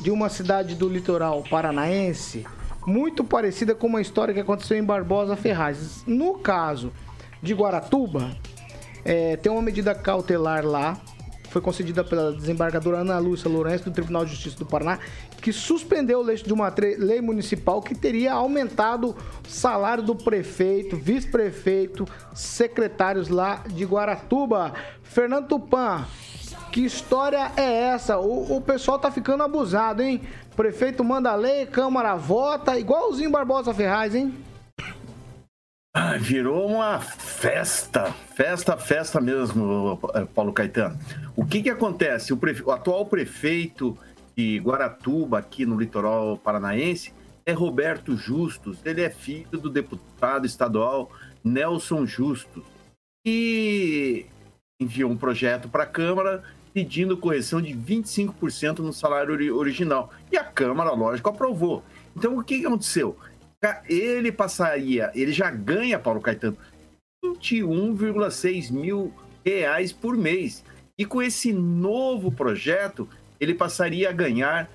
de uma cidade do litoral paranaense muito parecida com uma história que aconteceu em Barbosa Ferraz. No caso de Guaratuba, é, tem uma medida cautelar lá, foi concedida pela desembargadora Ana Lúcia Lourenço do Tribunal de Justiça do Paraná, que suspendeu o leite de uma lei municipal que teria aumentado o salário do prefeito, vice-prefeito, secretários lá de Guaratuba. Fernando Tupan, que história é essa? O, o pessoal tá ficando abusado, hein? Prefeito manda lei, Câmara vota, igualzinho Barbosa Ferraz, hein? Ah, Virou uma festa, festa, festa mesmo, Paulo Caetano. O que que acontece? O, prefe- o atual prefeito de Guaratuba, aqui no litoral paranaense, é Roberto Justus. Ele é filho do deputado estadual Nelson Justus. E enviou um projeto para a Câmara pedindo correção de 25% no salário ori- original. E a Câmara, lógico, aprovou. Então, o que aconteceu? Ele passaria, ele já ganha, Paulo Caetano, 21,6 mil reais por mês. E com esse novo projeto, ele passaria a ganhar,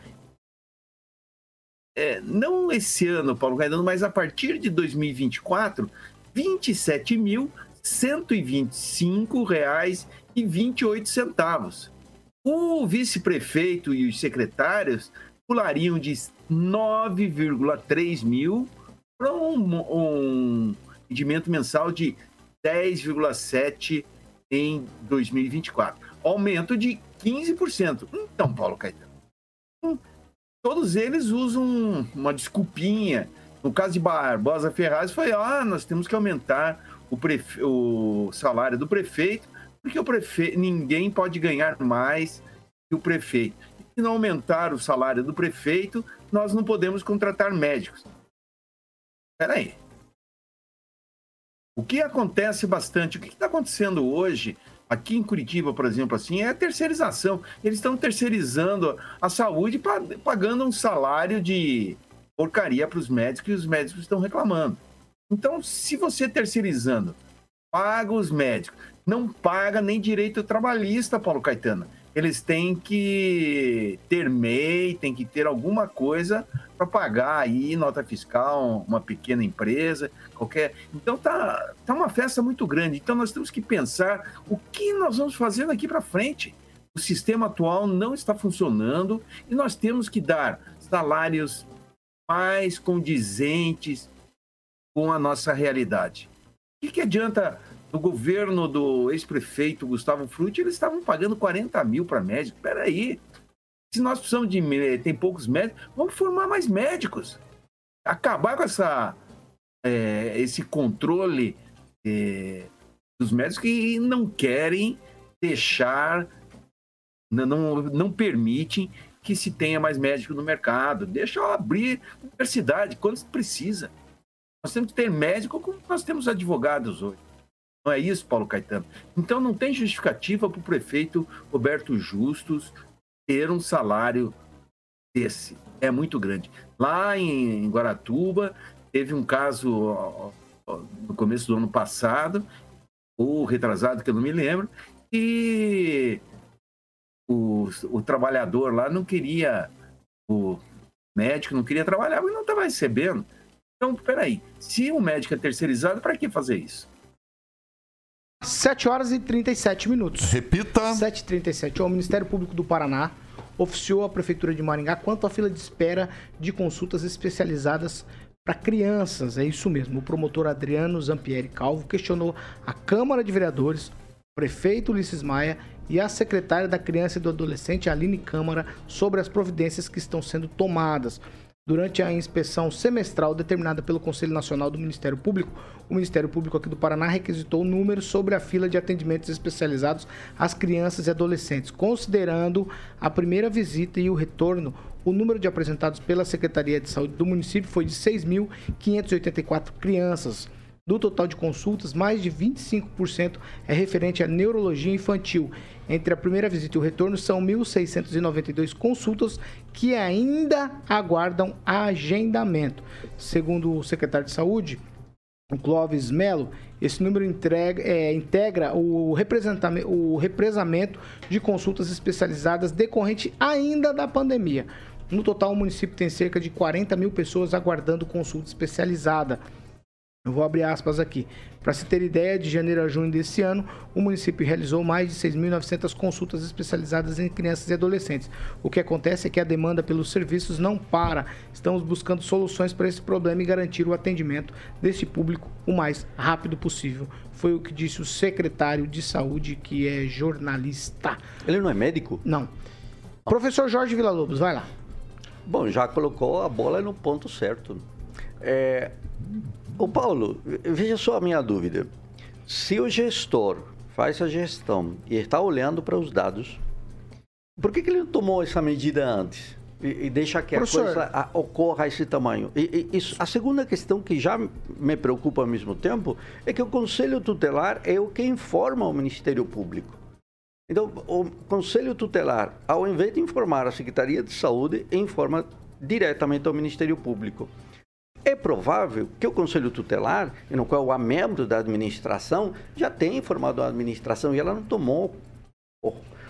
é, não esse ano, Paulo Caetano, mas a partir de 2024, R$ 27.125,28 centavos. O vice-prefeito e os secretários pulariam de 9,3 mil para um, um rendimento mensal de 10,7 em 2024. Aumento de 15%. Então, Paulo Caetano, todos eles usam uma desculpinha. No caso de Barbosa Ferraz, foi: ah, nós temos que aumentar o, prefe... o salário do prefeito, porque o prefeito ninguém pode ganhar mais que o prefeito. Se não aumentar o salário do prefeito, nós não podemos contratar médicos. Espera aí. O que acontece bastante, o que está acontecendo hoje aqui em Curitiba, por exemplo, assim, é a terceirização. Eles estão terceirizando a saúde, pagando um salário de porcaria para os médicos e os médicos estão reclamando. Então, se você terceirizando, paga os médicos, não paga nem direito trabalhista, Paulo Caetano eles têm que ter MEI, tem que ter alguma coisa para pagar aí nota fiscal, uma pequena empresa, qualquer. Então tá, tá uma festa muito grande. Então nós temos que pensar o que nós vamos fazer daqui para frente. O sistema atual não está funcionando e nós temos que dar salários mais condizentes com a nossa realidade. O que, que adianta no governo do ex-prefeito Gustavo Frutti, eles estavam pagando 40 mil para médico. Peraí, se nós precisamos de. tem poucos médicos, vamos formar mais médicos. Acabar com essa, é, esse controle é, dos médicos que não querem deixar, não, não, não permitem que se tenha mais médico no mercado. Deixa eu abrir universidade quando precisa. Nós temos que ter médico como nós temos advogados hoje. Não é isso, Paulo Caetano? Então não tem justificativa para o prefeito Roberto Justus ter um salário desse. É muito grande. Lá em Guaratuba, teve um caso no começo do ano passado, ou retrasado, que eu não me lembro, e o, o trabalhador lá não queria, o médico não queria trabalhar, mas não estava recebendo. Então, peraí, se o médico é terceirizado, para que fazer isso? 7 horas e 37 minutos. Repita. 7h37. O Ministério Público do Paraná oficiou a Prefeitura de Maringá quanto à fila de espera de consultas especializadas para crianças. É isso mesmo. O promotor Adriano Zampieri Calvo questionou a Câmara de Vereadores, o prefeito Ulisses Maia e a secretária da Criança e do Adolescente, Aline Câmara, sobre as providências que estão sendo tomadas. Durante a inspeção semestral determinada pelo Conselho Nacional do Ministério Público, o Ministério Público aqui do Paraná requisitou números sobre a fila de atendimentos especializados às crianças e adolescentes. Considerando a primeira visita e o retorno, o número de apresentados pela Secretaria de Saúde do município foi de 6.584 crianças. Do total de consultas, mais de 25% é referente à neurologia infantil. Entre a primeira visita e o retorno, são 1.692 consultas que ainda aguardam agendamento. Segundo o secretário de Saúde, Clóvis Melo, esse número entrega, é, integra o, o represamento de consultas especializadas decorrente ainda da pandemia. No total, o município tem cerca de 40 mil pessoas aguardando consulta especializada. Eu vou abrir aspas aqui. Para se ter ideia, de janeiro a junho desse ano, o município realizou mais de 6.900 consultas especializadas em crianças e adolescentes. O que acontece é que a demanda pelos serviços não para. Estamos buscando soluções para esse problema e garantir o atendimento desse público o mais rápido possível. Foi o que disse o secretário de saúde, que é jornalista. Ele não é médico? Não. Professor Jorge Villa-Lobos, vai lá. Bom, já colocou a bola no ponto certo. É, Ô Paulo, veja só a minha dúvida. Se o gestor faz a gestão e está olhando para os dados, por que, que ele não tomou essa medida antes? E, e deixa que Professor. a coisa a, ocorra a esse tamanho. E, e, a segunda questão que já me preocupa ao mesmo tempo é que o Conselho Tutelar é o que informa o Ministério Público. Então, o Conselho Tutelar, ao invés de informar a Secretaria de Saúde, informa diretamente ao Ministério Público. É provável que o Conselho Tutelar, no qual há membros da administração, já tenha informado a administração e ela não tomou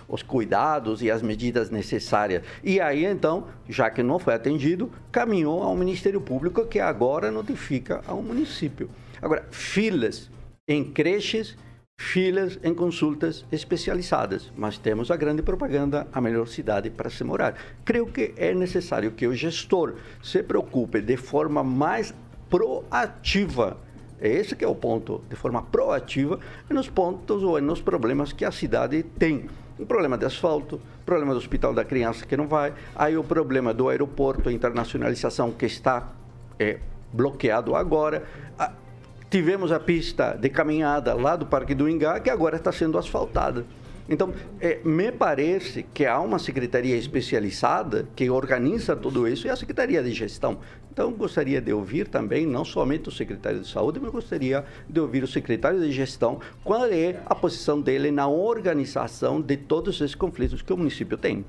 os cuidados e as medidas necessárias. E aí, então, já que não foi atendido, caminhou ao Ministério Público, que agora notifica ao município. Agora, filas em creches, filas em consultas especializadas, mas temos a grande propaganda, a melhor cidade para se morar. Creio que é necessário que o gestor se preocupe de forma mais proativa esse que é o ponto, de forma proativa, nos pontos ou nos problemas que a cidade tem. Um problema de asfalto, problema do hospital da criança que não vai, aí o problema do aeroporto, a internacionalização que está é, bloqueado agora. Tivemos a pista de caminhada lá do Parque do Ingá, que agora está sendo asfaltada. Então, é, me parece que há uma secretaria especializada que organiza tudo isso e a Secretaria de Gestão. Então, gostaria de ouvir também, não somente o secretário de Saúde, mas gostaria de ouvir o secretário de Gestão, qual é a posição dele na organização de todos esses conflitos que o município tem.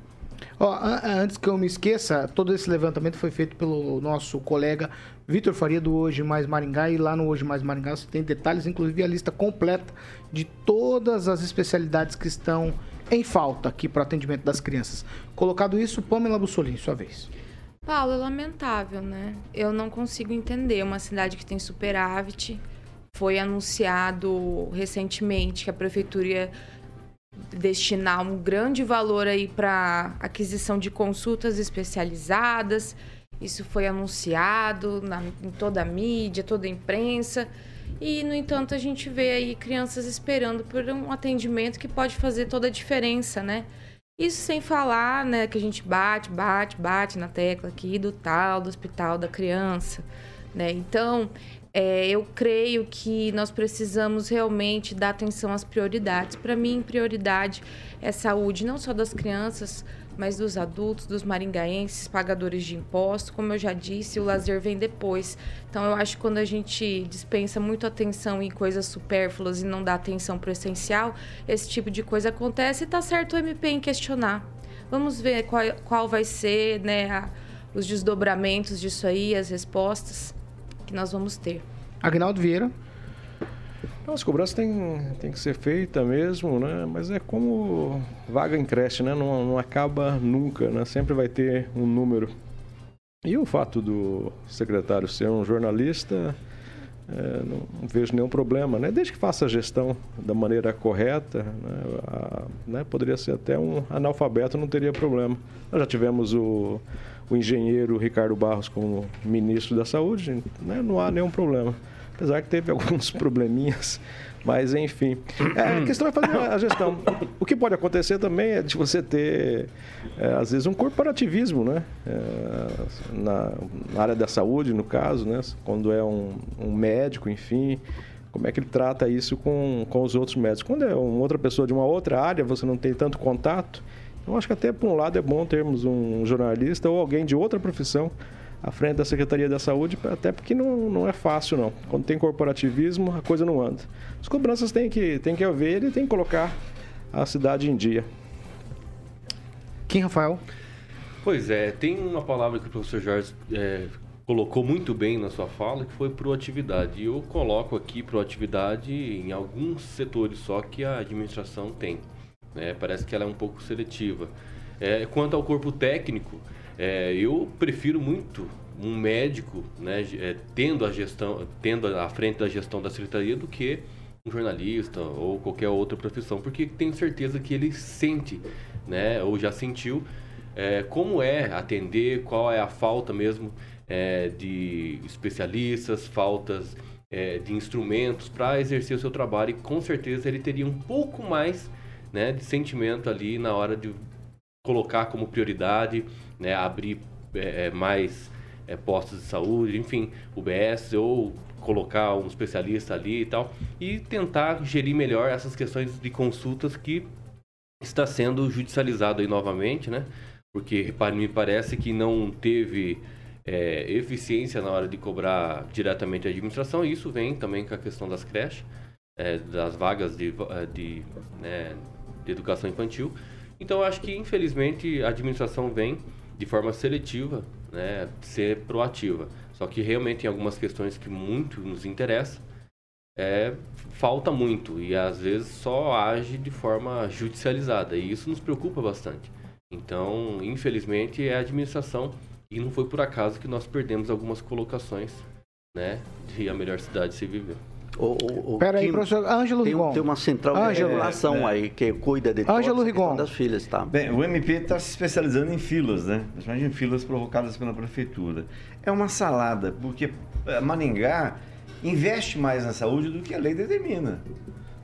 Ó, antes que eu me esqueça, todo esse levantamento foi feito pelo nosso colega Vitor Faria do Hoje Mais Maringá e lá no Hoje Mais Maringá você tem detalhes, inclusive a lista completa de todas as especialidades que estão em falta aqui para atendimento das crianças. Colocado isso, Pamela Bussolini, sua vez. Paulo, é lamentável, né? Eu não consigo entender uma cidade que tem superávit. Foi anunciado recentemente que a prefeitura destinar um grande valor aí para aquisição de consultas especializadas. Isso foi anunciado na, em toda a mídia, toda a imprensa. E, no entanto, a gente vê aí crianças esperando por um atendimento que pode fazer toda a diferença, né? Isso sem falar, né, que a gente bate, bate, bate na tecla aqui do tal, do hospital da criança, né? Então, é, eu creio que nós precisamos realmente dar atenção às prioridades. Para mim, prioridade é saúde, não só das crianças, mas dos adultos, dos maringaenses, pagadores de impostos. Como eu já disse, o lazer vem depois. Então, eu acho que quando a gente dispensa muito atenção em coisas supérfluas e não dá atenção para o essencial, esse tipo de coisa acontece e está certo o MP em questionar. Vamos ver qual, qual vai ser né, a, os desdobramentos disso aí, as respostas que nós vamos ter. Agnaldo Vieira. As cobranças têm, têm que ser feita mesmo, né? Mas é como vaga em creche, né? Não, não acaba nunca, né? Sempre vai ter um número. E o fato do secretário ser um jornalista, é, não, não, vejo nenhum problema, né? Desde que faça a gestão da maneira correta, né? A, né? poderia ser até um analfabeto, não teria problema. Nós já tivemos o o engenheiro Ricardo Barros como ministro da Saúde, né, não há nenhum problema. Apesar que teve alguns probleminhas, mas enfim. É, a questão é fazer a gestão. O que pode acontecer também é de você ter, é, às vezes, um corporativismo, né? É, na, na, área da saúde, no caso, né? Quando é um, um médico, enfim como é que ele trata isso com, com os outros médicos. Quando é uma outra pessoa de uma outra área, você não tem tanto contato, eu acho que até por um lado é bom termos um jornalista ou alguém de outra profissão à frente da Secretaria da Saúde, até porque não, não é fácil não. Quando tem corporativismo, a coisa não anda. As cobranças têm que, têm que haver e tem que colocar a cidade em dia. Quem, Rafael? Pois é, tem uma palavra que o professor Jorge é, colocou muito bem na sua fala, que foi proatividade. E eu coloco aqui proatividade em alguns setores só que a administração tem. Né? Parece que ela é um pouco seletiva. É, quanto ao corpo técnico, é, eu prefiro muito um médico né, é, tendo a gestão, tendo à frente da gestão da secretaria do que um jornalista ou qualquer outra profissão, porque tenho certeza que ele sente, né, ou já sentiu é, como é atender, qual é a falta mesmo é, de especialistas, faltas é, de instrumentos para exercer o seu trabalho e com certeza ele teria um pouco mais né, de sentimento ali na hora de colocar como prioridade, né, abrir é, é mais é, postos de saúde, enfim, UBS ou colocar um especialista ali e tal, e tentar gerir melhor essas questões de consultas que está sendo judicializado aí novamente, né? Porque me parece que não teve é, eficiência na hora de cobrar diretamente a administração, e isso vem também com a questão das creches, é, das vagas de, de né, de educação infantil. Então, acho que, infelizmente, a administração vem de forma seletiva, né, ser proativa. Só que realmente em algumas questões que muito nos interessam, é, falta muito e às vezes só age de forma judicializada e isso nos preocupa bastante. Então, infelizmente, é a administração e não foi por acaso que nós perdemos algumas colocações, né, de a melhor cidade se viver. O, o, Pera aí, professor Ângelo tem, Rigon. tem uma central de regulação É, é. aí que cuida de Ângelo Rigon. das filhas, tá? Bem, o MP está se especializando em filas, né? Principalmente em filas provocadas pela prefeitura. É uma salada, porque eh, Maringá investe mais na saúde do que a lei determina.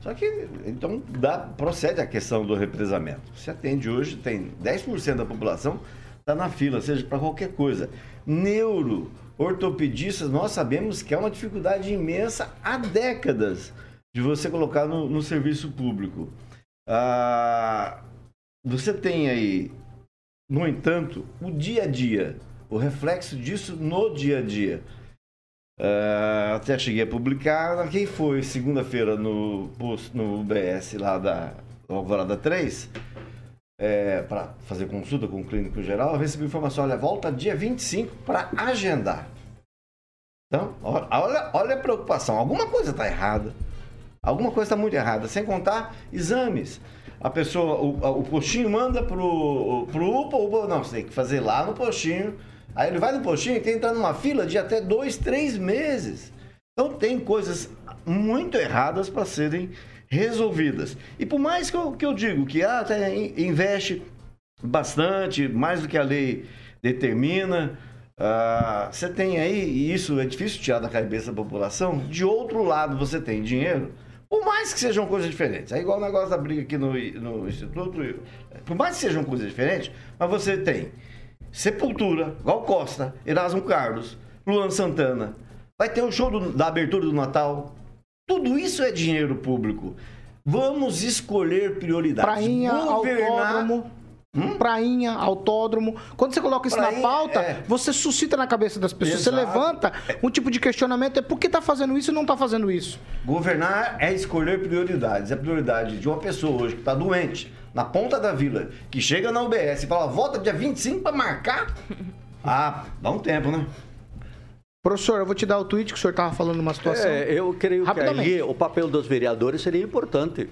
Só que, então, dá, procede a questão do represamento. Se atende hoje, tem 10% da população está na fila, seja para qualquer coisa. Neuro, ortopedistas, nós sabemos que é uma dificuldade imensa há décadas de você colocar no, no serviço público. Ah, você tem aí, no entanto, o dia a dia, o reflexo disso no dia a dia. Ah, até cheguei a publicar, quem foi segunda-feira no, no UBS lá da Alvorada 3, para fazer consulta com o clínico geral, eu recebi informação, olha, volta dia 25 para agendar. Então, olha, olha, olha a preocupação, alguma coisa está errada. Alguma coisa está muito errada, sem contar exames. A pessoa, o, o postinho manda pro, pro UPA, o UPA, não, você tem que fazer lá no postinho. Aí ele vai no postinho e tem que entrar numa fila de até dois, três meses. Então tem coisas muito erradas para serem resolvidas. E por mais que eu, que eu digo que ah, até in- investe bastante, mais do que a lei determina, ah, você tem aí, e isso é difícil tirar da cabeça da população, de outro lado você tem dinheiro, por mais que sejam coisas diferentes. É igual o negócio da briga aqui no, no Instituto, por mais que sejam coisas diferentes, mas você tem Sepultura, Gal Costa, Erasmo Carlos, Luan Santana. Vai ter o show do- da abertura do Natal. Tudo isso é dinheiro público. Vamos escolher prioridades. Prainha, autódromo. Prainha, autódromo. Quando você coloca isso Prainha, na pauta, é. você suscita na cabeça das pessoas. Você Exato. levanta um tipo de questionamento: é por que tá fazendo isso e não tá fazendo isso? Governar é escolher prioridades. A prioridade de uma pessoa hoje que está doente, na ponta da vila, que chega na UBS e fala, volta dia 25 para marcar. Ah, dá um tempo, né? Professor, eu vou te dar o tweet que o senhor tava falando numa situação. É, eu creio que ali o papel dos vereadores seria importante.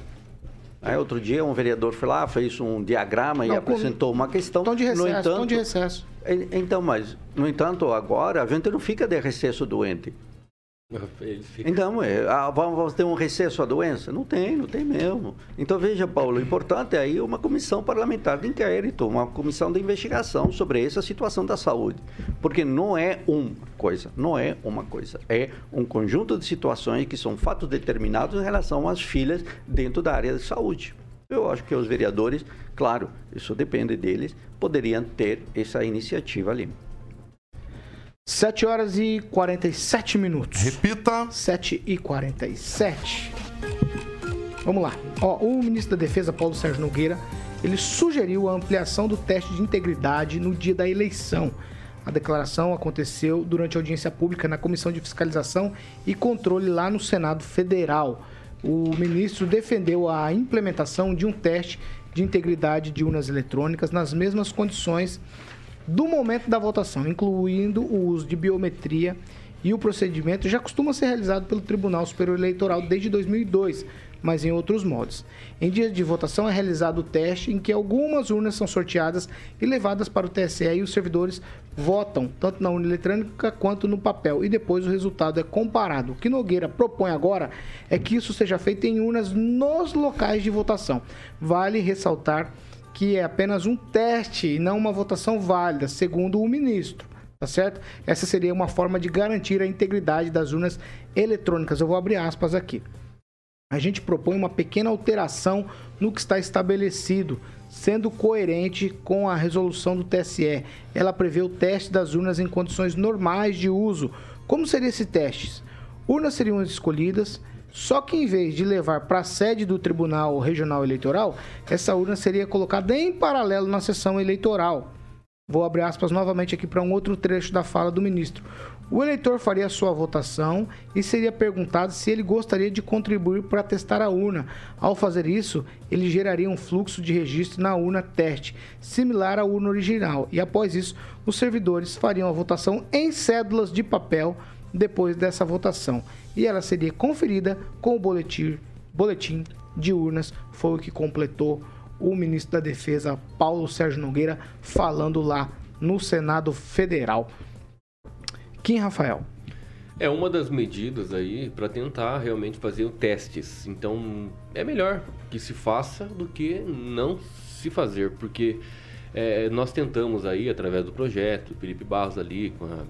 Aí, outro dia, um vereador foi lá, fez um diagrama Não, e apresentou uma questão. De no recesso, entanto, tom de recesso. Então, mas, no entanto, agora a gente não fica de recesso doente. Fica... Então, é, ah, vamos ter um recesso à doença? Não tem, não tem mesmo. Então, veja, Paulo, o importante é aí uma comissão parlamentar de inquérito, uma comissão de investigação sobre essa situação da saúde. Porque não é uma coisa, não é uma coisa. É um conjunto de situações que são fatos determinados em relação às filhas dentro da área de saúde. Eu acho que os vereadores, claro, isso depende deles, poderiam ter essa iniciativa ali. 7 horas e 47 minutos. Repita. 7 e 47. Vamos lá. Ó, o ministro da Defesa, Paulo Sérgio Nogueira, ele sugeriu a ampliação do teste de integridade no dia da eleição. A declaração aconteceu durante a audiência pública na Comissão de Fiscalização e Controle lá no Senado Federal. O ministro defendeu a implementação de um teste de integridade de urnas eletrônicas nas mesmas condições do momento da votação, incluindo o uso de biometria e o procedimento já costuma ser realizado pelo Tribunal Superior Eleitoral desde 2002, mas em outros modos. Em dias de votação é realizado o teste em que algumas urnas são sorteadas e levadas para o TSE e os servidores votam tanto na urna eletrônica quanto no papel e depois o resultado é comparado. O que Nogueira propõe agora é que isso seja feito em urnas nos locais de votação. Vale ressaltar que é apenas um teste e não uma votação válida, segundo o ministro. Tá certo? Essa seria uma forma de garantir a integridade das urnas eletrônicas. Eu vou abrir aspas aqui. A gente propõe uma pequena alteração no que está estabelecido, sendo coerente com a resolução do TSE. Ela prevê o teste das urnas em condições normais de uso. Como seria esse teste? Urnas seriam escolhidas, só que em vez de levar para a sede do Tribunal Regional Eleitoral, essa urna seria colocada em paralelo na sessão eleitoral. Vou abrir aspas novamente aqui para um outro trecho da fala do ministro. O eleitor faria sua votação e seria perguntado se ele gostaria de contribuir para testar a urna. Ao fazer isso, ele geraria um fluxo de registro na urna teste, similar à urna original, e após isso, os servidores fariam a votação em cédulas de papel depois dessa votação, e ela seria conferida com o boletim, boletim de urnas, foi o que completou o ministro da Defesa, Paulo Sérgio Nogueira, falando lá no Senado Federal. Kim Rafael. É uma das medidas aí para tentar realmente fazer testes. Então é melhor que se faça do que não se fazer, porque é, nós tentamos aí através do projeto, Felipe Barros ali com a,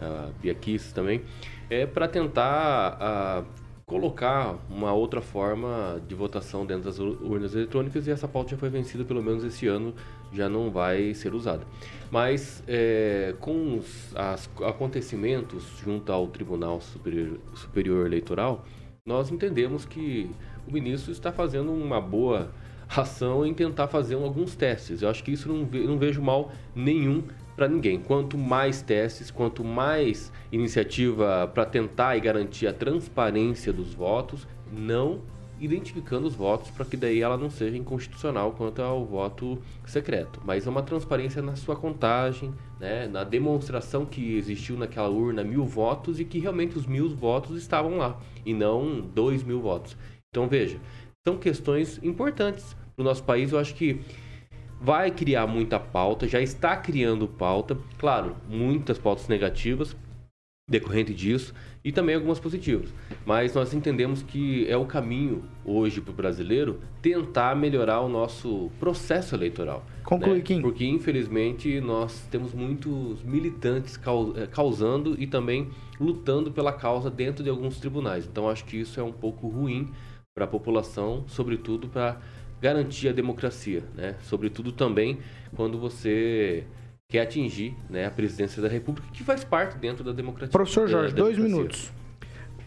a Bia Kiss também, é para tentar colocar uma outra forma de votação dentro das urnas eletrônicas e essa pauta já foi vencida pelo menos esse ano já não vai ser usada. Mas é, com os as, acontecimentos junto ao Tribunal Superior, Superior Eleitoral, nós entendemos que o ministro está fazendo uma boa ação em tentar fazer alguns testes. Eu acho que isso não, ve não vejo mal nenhum para ninguém. Quanto mais testes, quanto mais iniciativa para tentar e garantir a transparência dos votos, não identificando os votos para que daí ela não seja inconstitucional quanto ao voto secreto. Mas é uma transparência na sua contagem, né, na demonstração que existiu naquela urna mil votos e que realmente os mil votos estavam lá e não dois mil votos. Então veja, são questões importantes para o nosso país. Eu acho que vai criar muita pauta, já está criando pauta, claro, muitas pautas negativas decorrente disso e também algumas positivas. Mas nós entendemos que é o caminho hoje para o brasileiro tentar melhorar o nosso processo eleitoral. Conclui, né? Kim. Porque infelizmente nós temos muitos militantes eh, causando e também lutando pela causa dentro de alguns tribunais. Então acho que isso é um pouco ruim para a população, sobretudo para garantir a democracia, né? Sobretudo também quando você quer atingir né, a presidência da República, que faz parte dentro da democracia. Professor Jorge, dois minutos.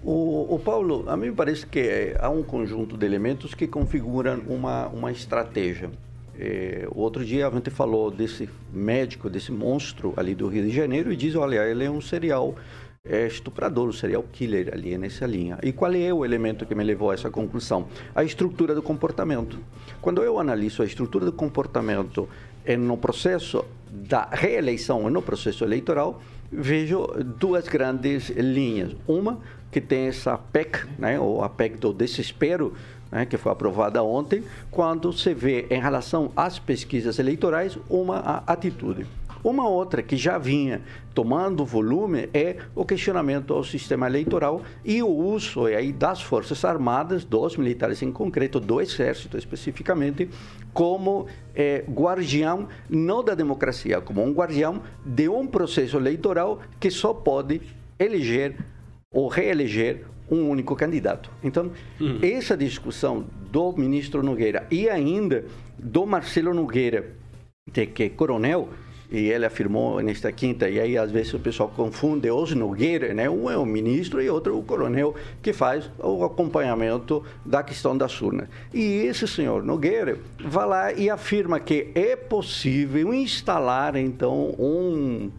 O, o, Paulo, a mim me parece que há um conjunto de elementos que configuram uma, uma estratégia. É, o outro dia a gente falou desse médico, desse monstro ali do Rio de Janeiro e diz, olha, ele é um serial é, estuprador, um serial killer ali nessa linha. E qual é o elemento que me levou a essa conclusão? A estrutura do comportamento. Quando eu analiso a estrutura do comportamento no processo da reeleição no processo eleitoral, vejo duas grandes linhas. Uma que tem essa PEC, né, ou a PEC do desespero, né, que foi aprovada ontem, quando se vê em relação às pesquisas eleitorais uma atitude. Uma outra que já vinha tomando volume é o questionamento ao sistema eleitoral e o uso aí das Forças Armadas, dos militares em concreto, do Exército especificamente, como é, guardião não da democracia, como um guardião de um processo eleitoral que só pode eleger ou reeleger um único candidato. Então, uhum. essa discussão do ministro Nogueira e ainda do Marcelo Nogueira, de que coronel, e ele afirmou nesta quinta, e aí às vezes o pessoal confunde os Nogueira, né? Um é o ministro e outro o coronel que faz o acompanhamento da questão das urnas. E esse senhor Nogueira vai lá e afirma que é possível instalar então um,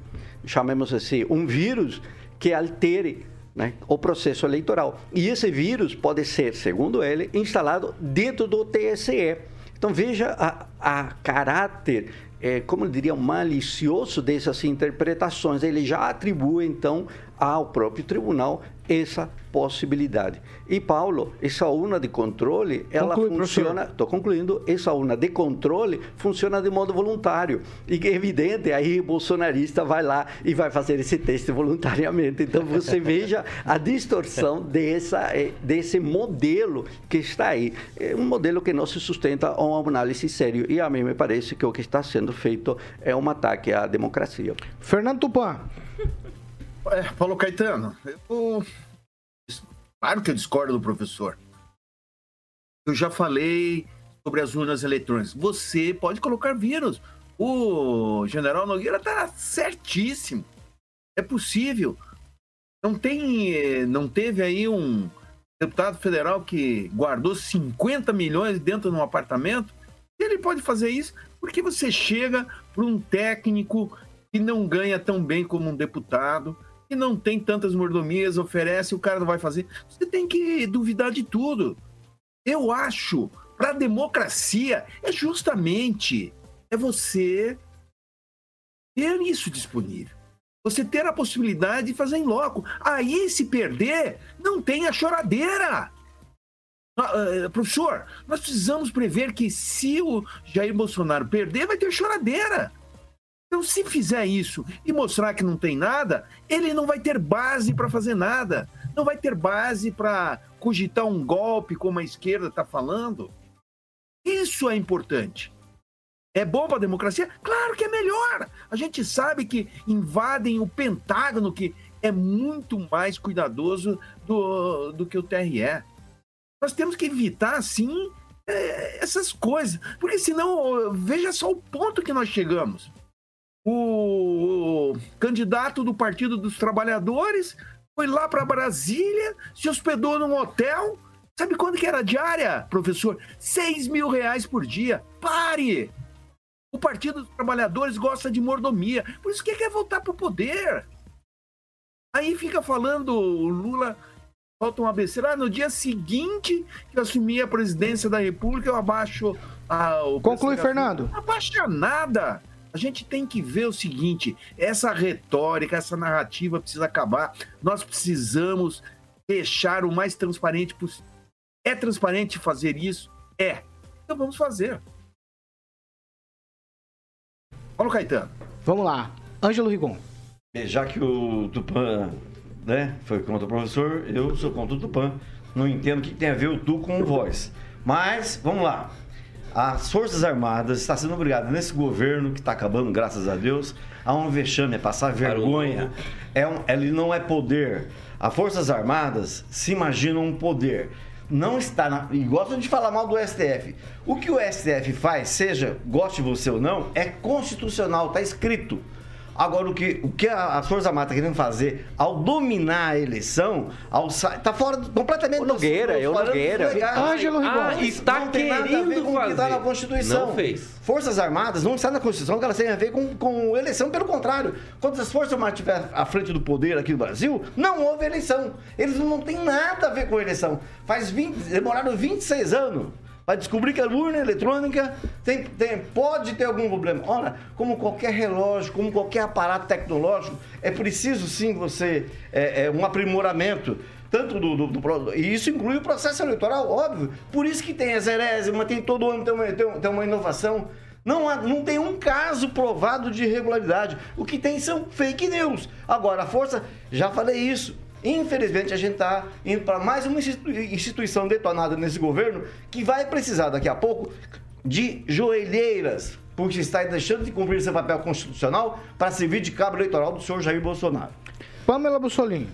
chamemos assim, um vírus que altere né, o processo eleitoral. E esse vírus pode ser, segundo ele, instalado dentro do TSE. Então veja a, a caráter é, como eu diria, malicioso dessas interpretações. Ele já atribui, então, ao próprio tribunal essa possibilidade. E, Paulo, essa urna de controle, ela Conclui, funciona, estou concluindo, essa urna de controle funciona de modo voluntário. E é evidente, aí o bolsonarista vai lá e vai fazer esse teste voluntariamente. Então, você veja a distorção dessa, eh, desse modelo que está aí. É um modelo que não se sustenta a uma análise séria. E a mim me parece que o que está sendo feito é um ataque à democracia. Fernando Tupan. É, Paulo Caetano, eu... claro que eu discordo do professor. Eu já falei sobre as urnas eletrônicas. Você pode colocar vírus. O general Nogueira está certíssimo. É possível. Não tem, não teve aí um deputado federal que guardou 50 milhões dentro de um apartamento? Ele pode fazer isso porque você chega para um técnico que não ganha tão bem como um deputado, que não tem tantas mordomias, oferece, o cara não vai fazer. Você tem que duvidar de tudo. Eu acho, para a democracia, é justamente é você ter isso disponível. Você ter a possibilidade de fazer em loco. Aí, se perder, não tem a choradeira. Uh, professor, nós precisamos prever que se o Jair Bolsonaro perder, vai ter choradeira. Então, se fizer isso e mostrar que não tem nada, ele não vai ter base para fazer nada. Não vai ter base para cogitar um golpe, como a esquerda está falando. Isso é importante. É bom para a democracia? Claro que é melhor. A gente sabe que invadem o Pentágono, que é muito mais cuidadoso do, do que o TRE. Nós temos que evitar, sim, é, essas coisas. Porque senão, veja só o ponto que nós chegamos. O candidato do Partido dos Trabalhadores foi lá para Brasília, se hospedou num hotel. Sabe quando que era a diária, professor? 6 mil reais por dia. Pare! O Partido dos Trabalhadores gosta de mordomia, por isso que quer voltar para o poder. Aí fica falando o Lula falta um ABC. Ah, no dia seguinte que eu assumi a presidência da República, eu abaixo a, o Conclui, Fernando. Não abaixa nada. A gente tem que ver o seguinte: essa retórica, essa narrativa precisa acabar. Nós precisamos deixar o mais transparente possível. É transparente fazer isso? É. Então vamos fazer. Paulo Caetano. Vamos lá. Ângelo Rigon. Já que o Tupan né, foi contra o professor, eu sou contra o Tupan. Não entendo o que tem a ver o Tu com o Voz. Mas, vamos lá. As Forças Armadas estão sendo obrigadas, nesse governo que está acabando, graças a Deus, a um vexame, é passar vergonha. É um, ele não é poder. As Forças Armadas se imaginam um poder não está na, e gostam de falar mal do STF. O que o STF faz, seja goste você ou não, é constitucional, está escrito. Agora, o que, o que a, a Força Armada está querendo fazer ao dominar a eleição, ao tá fora completamente o Nogueira, eu Nogueira. Ângelo Rigon. Ah, está não tem nada a ver com o que está na Constituição. Não fez. Forças Armadas não está na Constituição que elas têm a ver com, com eleição, pelo contrário. Quando as Forças Armadas estiverem à frente do poder aqui no Brasil, não houve eleição. Eles não têm nada a ver com eleição. Faz 20, demoraram 26 anos para descobrir que a urna eletrônica tem, tem, pode ter algum problema. Ora, como qualquer relógio, como qualquer aparato tecnológico, é preciso sim você é, é um aprimoramento. Tanto do, do, do, E isso inclui o processo eleitoral, óbvio. Por isso que tem a zerésima, tem todo ano tem uma, tem, tem uma inovação. Não, há, não tem um caso provado de irregularidade. O que tem são fake news. Agora, a força, já falei isso, Infelizmente, a gente está indo para mais uma instituição detonada nesse governo que vai precisar daqui a pouco de joelheiras, porque está deixando de cumprir seu papel constitucional para servir de cabo eleitoral do senhor Jair Bolsonaro. Pamela Bussolini.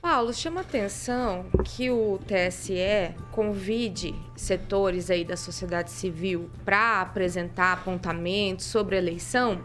Paulo, chama atenção que o TSE convide setores aí da sociedade civil para apresentar apontamentos sobre a eleição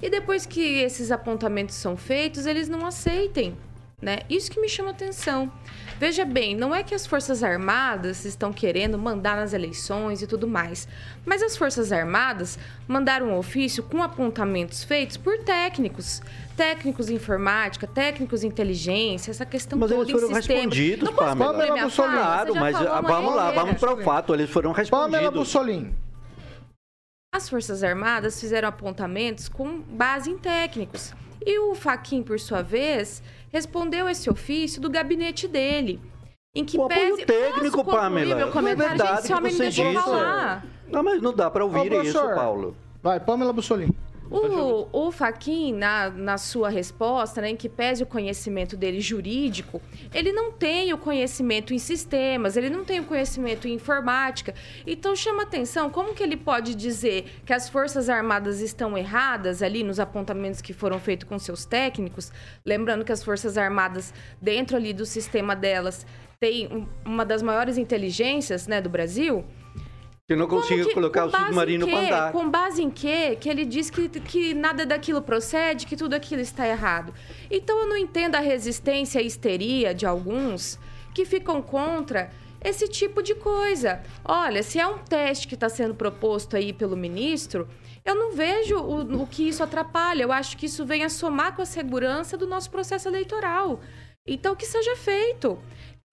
e depois que esses apontamentos são feitos, eles não aceitem né? Isso que me chama atenção. Veja bem, não é que as Forças Armadas estão querendo mandar nas eleições e tudo mais, mas as Forças Armadas mandaram um ofício com apontamentos feitos por técnicos, técnicos em informática, técnicos em inteligência, essa questão mas toda eles foram respondidos, não Pamela. Pamela Claro, mas vamos lá, vamos para o fato, eles foram respondidos. Pamela. As Forças Armadas fizeram apontamentos com base em técnicos. E o Faquin, por sua vez, respondeu esse ofício do gabinete dele. Em que o pese... técnico, Pamela. Meu comentário, não é gente, esse homem me deixou falar. Não, mas não dá para ouvir Ô, isso, Paulo. Vai, Pamela Bussolini. O, o Faquin, na, na sua resposta, né, em que pese o conhecimento dele jurídico, ele não tem o conhecimento em sistemas, ele não tem o conhecimento em informática. Então chama atenção como que ele pode dizer que as Forças Armadas estão erradas ali nos apontamentos que foram feitos com seus técnicos, lembrando que as Forças Armadas, dentro ali do sistema delas, tem uma das maiores inteligências né, do Brasil. Que não consiga colocar o submarino para andar. Com base em quê? Que ele diz que, que nada daquilo procede, que tudo aquilo está errado. Então eu não entendo a resistência e histeria de alguns que ficam contra esse tipo de coisa. Olha, se é um teste que está sendo proposto aí pelo ministro, eu não vejo o, o que isso atrapalha. Eu acho que isso vem a somar com a segurança do nosso processo eleitoral. Então, que seja feito.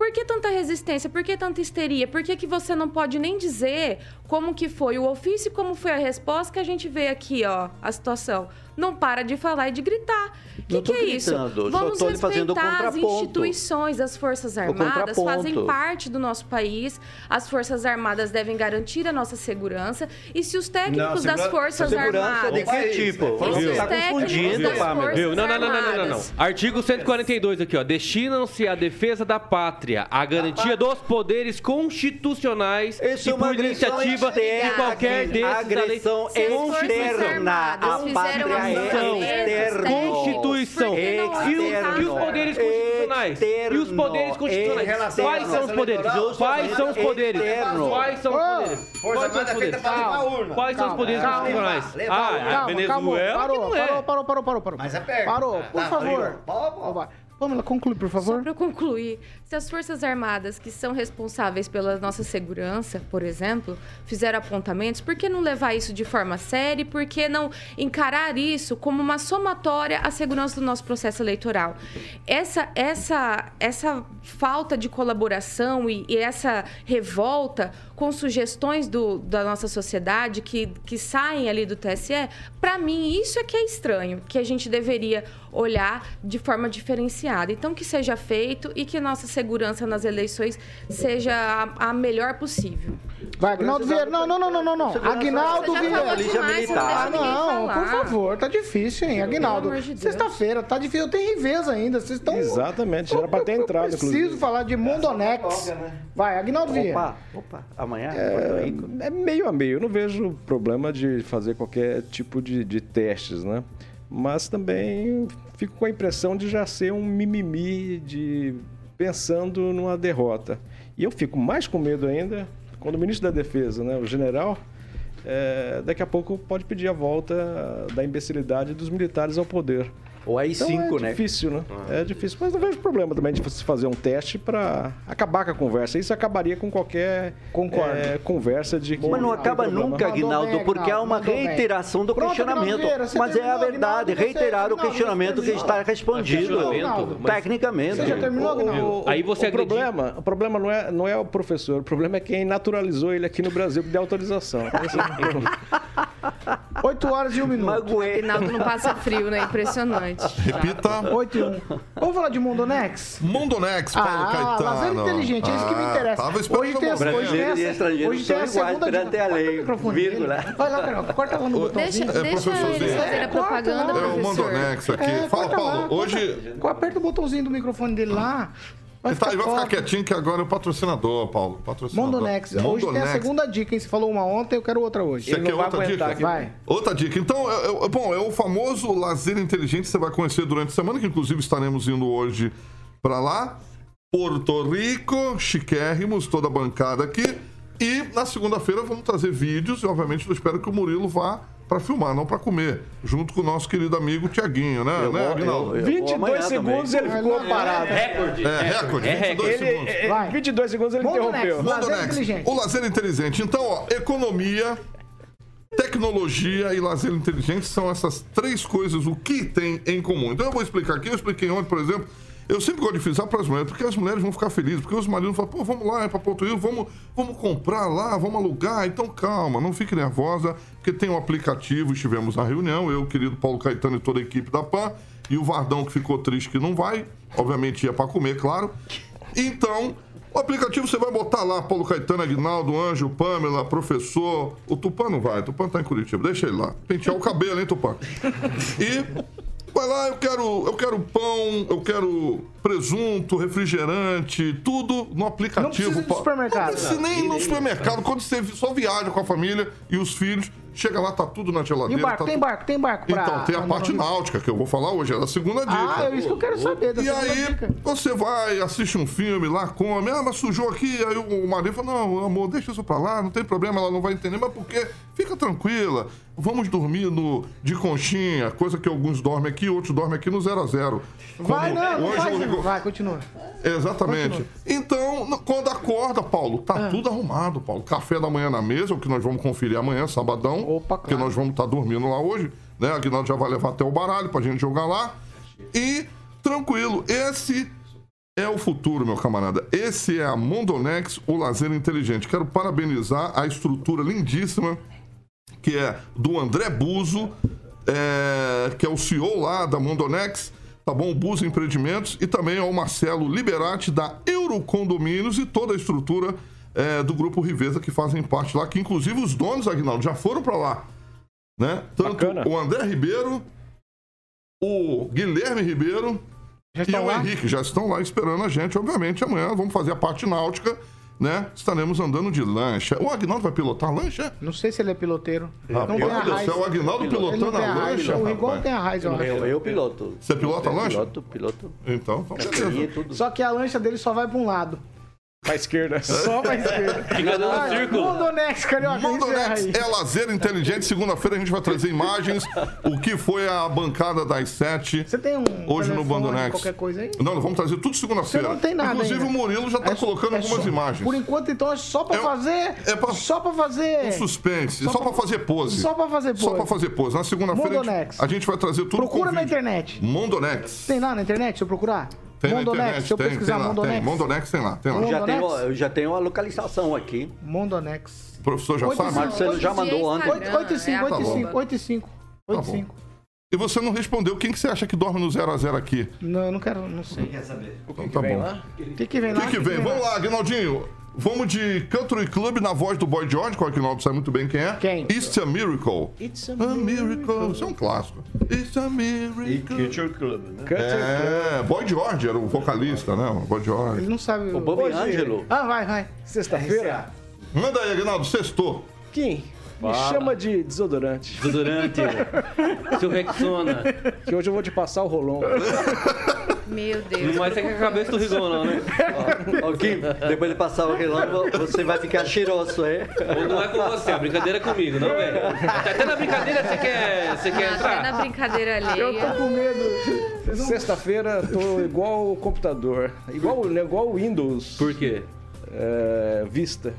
Por que tanta resistência? Por que tanta histeria? Por que, que você não pode nem dizer como que foi o ofício e como foi a resposta que a gente vê aqui, ó, a situação? Não para de falar e de gritar. O que, que é isso? gritando, só Vamos respeitar as instituições das Forças Armadas, fazem parte do nosso país. As Forças Armadas devem garantir a nossa segurança. E se os técnicos Não, das Forças Armadas. de que tipo? E se Viu? os Tá técnicos confundindo, Viu? Não, não, não, não, não, não, Artigo 142 aqui, ó. Destinam-se à defesa da pátria, à garantia dos poderes constitucionais Isso e é uma por iniciativa de qualquer desses Agressão Se as Forças externa. Fizeram pátria é defesa, externo. Constituição. Não E, o- e os poderes constitucionais? E os poderes constitucionais? Externo. Quais são os poderes? Externo. Quais são os poderes? Externo. Quais são os poderes? Força Quais são os é poderes? Quais são os poderes calma. constitucionais? Ah, levar. a Calma, Venezuela calma, que parou, não é. parou, parou, parou, parou, parou. Mas é perto. Parou, Tá, por tá, favor. Pamela, conclui, por Só favor. para eu concluir, se as Forças Armadas, que são responsáveis pela nossa segurança, por exemplo, fizeram apontamentos, por que não levar isso de forma séria por que não encarar isso como uma somatória à segurança do nosso processo eleitoral? Essa, essa, essa falta de colaboração e, e essa revolta com sugestões do, da nossa sociedade que, que saem ali do TSE, para mim, isso é que é estranho, que a gente deveria olhar de forma diferenciada. Então, que seja feito e que nossa segurança nas eleições seja a, a melhor possível. Vai, Agnaldo Vieira. Não, não, não, não, não, não. Agnaldo Vieira. Ah, não, por favor, tá difícil, hein, Agnaldo. Sexta-feira, tá difícil. Eu tenho rivez ainda. Vocês estão. Exatamente, era pra ter entrado, Eu preciso inclusive. falar de Mondonex. Vai, Agnaldo Vieira. Opa, opa, amanhã Rico. É meio a meio. Eu não vejo problema de fazer qualquer tipo de, de testes, né? Mas também fico com a impressão de já ser um mimimi de pensando numa derrota. E eu fico mais com medo ainda quando o ministro da Defesa, né, o general, é, daqui a pouco pode pedir a volta da imbecilidade dos militares ao poder. Ou aí Então cinco, é né? difícil, né? É difícil, mas não vejo problema também de se fazer um teste para acabar com a conversa. Isso acabaria com qualquer Concordo. é, conversa de que Mas não acaba nunca, Aguinaldo, porque há uma reiteração do Pronto, questionamento. Vieira, Mas é a verdade, reiterar o questionamento que está respondido. Mas- Tecnicamente. Você já terminou, Agnaldo? Aí você o agrediu. problema, o problema não é, não é o professor, o problema é quem naturalizou ele aqui no Brasil que deu autorização. Esse é o problema. 8 horas e 1 minuto. Magoei. Afinal, não passa frio, né? Impressionante. Repita. 8 e 1. Vamos falar de Mondonex? Mondonex, Paulo Ah, Caetano. lazer inteligente, é isso que me Ah, interessa. Tava esperando Hoje tem você. hoje tem estrangeiro hoje tem a segunda perante a lei, Corta o microfone vírgula. dele. Vai lá, Carol, corta lá no Deixa, botãozinho. deixa professorzinho. eles fazerem a É, propaganda, lá. É o professor. Mondonex aqui. É, Fala, Paulo. Hoje. Aperta o botãozinho do microfone dele lá. Vai tá, ficar ele vai ficar quietinho que agora é o patrocinador, Paulo. Patrocinador. Mondonex. Hoje tem a segunda dica, hein? Você falou uma ontem, eu quero outra hoje. Você quer outra dica? Vai. Outra dica. Então, é, é- bom, é o famoso lazer inteligente que você vai conhecer durante a semana, que inclusive estaremos indo hoje para lá. Porto Rico, chiquérrimos, toda a bancada aqui. E na segunda-feira vamos trazer vídeos e, obviamente, eu espero que o Murilo vá para filmar, não para comer, junto com o nosso querido amigo Tiaguinho, né? Eu né, vou- Aguinaldo? eu- eu- 22 amanhã segundos também. ele ficou parado. Recorde. É, recorde, 22 Ele, segundos. é, Vai. 22 segundos ele Mondonex. interrompeu. Lazer Mondonex, inteligente. o lazer inteligente. Então, ó, economia, tecnologia e lazer inteligente são essas três coisas, o que tem em comum. Então eu vou explicar aqui, eu expliquei ontem, por exemplo, eu sempre gosto de frisar para as mulheres, porque as mulheres vão ficar felizes, porque os maridos falam, pô, vamos lá, é para Porto Rio, vamos, vamos comprar lá, vamos alugar, então calma, não fique nervosa, porque tem um aplicativo, estivemos na reunião, eu, o querido Paulo Caetano e toda a equipe da PAN, e o Vardão que ficou triste que não vai, obviamente ia para comer, claro. Então, o aplicativo você vai botar lá Paulo Caetano, Aguinaldo, Anjo, Pamela, professor. O Tupã não vai, o Tupã tá em Curitiba, deixa ele lá. Pentear o cabelo, hein, Tupã? E vai lá, eu quero, eu quero pão, eu quero presunto, refrigerante, tudo no aplicativo. Não precisa ir no supermercado. Não precisa nem ir no supermercado. Quando você só viaja com a família e os filhos, chega lá, tá tudo na E geladeira. o barco? tá Tem tudo- barco? Tem barco pra... Então, tem a parte náutica, que eu vou falar hoje, é a segunda dica. Ah, é isso que eu quero saber da E aí, dica. você vai, assiste um filme lá, come, ah, mas sujou aqui. Aí o marido fala: Não, amor, deixa isso pra lá, não tem problema, ela não vai entender, mas por quê? Fica tranquila, vamos dormir no, de conchinha, coisa que alguns dormem aqui, outros dormem aqui no 0 a 0 Vai, não, não faz isso. Vai, continua. Exatamente. Então, no- quando acorda, Paulo, tá Ah. tudo arrumado, Paulo. Café da manhã na mesa, o que nós vamos conferir amanhã, sabadão. Opa, Porque claro. nós vamos estar dormindo lá hoje, né? A Aguinaldo já vai levar até o baralho pra gente jogar lá. E, tranquilo, esse é o futuro, meu camarada. Esse é a Mondonex, o lazer inteligente. Quero parabenizar a estrutura lindíssima que é do André Buzo, é, que é o CEO lá da Mondonex, tá bom? Bus Empreendimentos, e também ao Marcelo Liberati, da Eurocondomínios e toda a estrutura é, do Grupo Riveza que fazem parte lá, que inclusive os donos, Aguinaldo, já foram para lá. Né? Tanto Bacana. o André Ribeiro, o Guilherme Ribeiro Já e o lá? Henrique já estão lá esperando a gente. Obviamente, amanhã vamos fazer a parte náutica, né? Estaremos andando de lancha. O Agnaldo vai pilotar a lancha? Não sei se ele é piloteiro. Rapaz não tem a do céu, o não pilotando a lancha, O Rigon rapaz. tem a raiz, eu acho. Eu, eu piloto. Você pilota a lancha? Piloto, piloto. Então, então beleza. Só que a lancha dele só vai pra um lado. Pra esquerda. Só pra esquerda. Fica Vai, círculo. Mondonex, carioca. encerra Mondonex aí. é lazer inteligente. Segunda-feira a gente vai trazer imagens. O que foi a bancada das sete. Você tem um Hoje no telefone, Bandonex. qualquer coisa aí? Não, nós vamos trazer tudo segunda-feira. Você não tem nada Inclusive ainda. o Murilo já tá É só- colocando é algumas só- imagens. Por enquanto, então, é só pra É- fazer. é pra- Só pra fazer. Um suspense, só, Só pra fazer pose. Só pra fazer Só pose. pra fazer pose. Na segunda-feira a Mondonex. gente, a gente vai trazer tudo Procura com na vídeo. internet. Mondonex. Tem lá na internet, se eu procurar? Tem Mondonex, na internet, se eu tem, pesquisar tem lá, Mondonex. tem. Mondonex tem lá, tem lá. Já tenho, eu já tenho a localização aqui. Mondonex. O professor já Oito sabe? e Marcelo já mandou ontem. 8 8 e 5, 8 e Tá bom. 5, 8 e 5. 8 e Tá bom. 5. E você não respondeu. Quem que você acha que dorme no 0x0 aqui? Não, eu não quero, não sei. Quer saber? Então tá bom. O que que vem O lá? que, que vem? Vamos lá, Aguinaldinho. Vamos de Country Club na voz do Boy George, que o Aguinaldo sabe muito bem quem é. Quem? It's a Miracle. It's a A Miracle. Isso é um clássico. It's a E Miracle. Culture Club, né? É, Boy George era o vocalista, né? O Boy George. Ele não sabe. O Bob Angelo. Ah, vai, vai. Sexta-feira. Manda aí, Aguinaldo, sextou. Kim, me chama de desodorante. Desodorante. Seu Rexona. Que hoje eu vou te passar o rolão. Meu Deus. Não vai ser com a cabeça do Rigon, não, né? Ó, Kim, depois de passar o relógio, você vai ficar cheiroso, é? Ou não é com você, a brincadeira é comigo, não, velho? Até na brincadeira você quer, você quer Até na entrar? brincadeira Eu tô com medo. Sexta-feira tô igual o computador. Igual, igual o Windows. Por quê? É, Vista.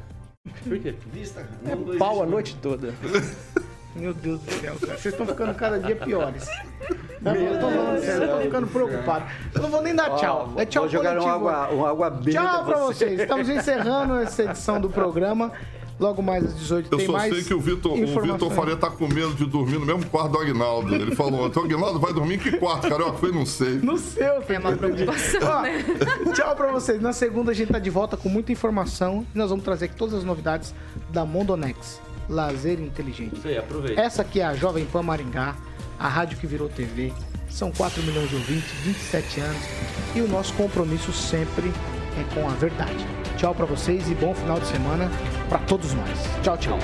Por quê? Vista. É Um, dois, pau a noite toda. Meu Deus do céu, cara. Vocês estão ficando cada dia piores. Não, eu tô falando sério, eu tô ficando preocupado. Eu não vou nem dar tchau. É tchau Vou jogar um água, um água benta Tchau pra você. vocês. Estamos encerrando essa edição do programa. Logo mais às 18 Eu tem só mais sei que o Vitor, o. Vitor Faria tá com medo de dormir no mesmo quarto do Aguinaldo. Ele falou ontem, o Aguinaldo vai dormir em que quarto, carioca? Eu falei, não sei. No seu, É uma preocupação, Ó, né? Tchau pra vocês. Na segunda a gente tá de volta com muita informação e nós vamos trazer aqui todas as novidades da Mondonex. Lazer inteligente. Isso aí, aproveita. Essa aqui é a Jovem Pan Maringá, a rádio que virou TV. São 4 milhões de ouvintes, 27 anos e o nosso compromisso sempre é com a verdade. Tchau pra vocês e bom final de semana pra todos nós. Tchau, tchau.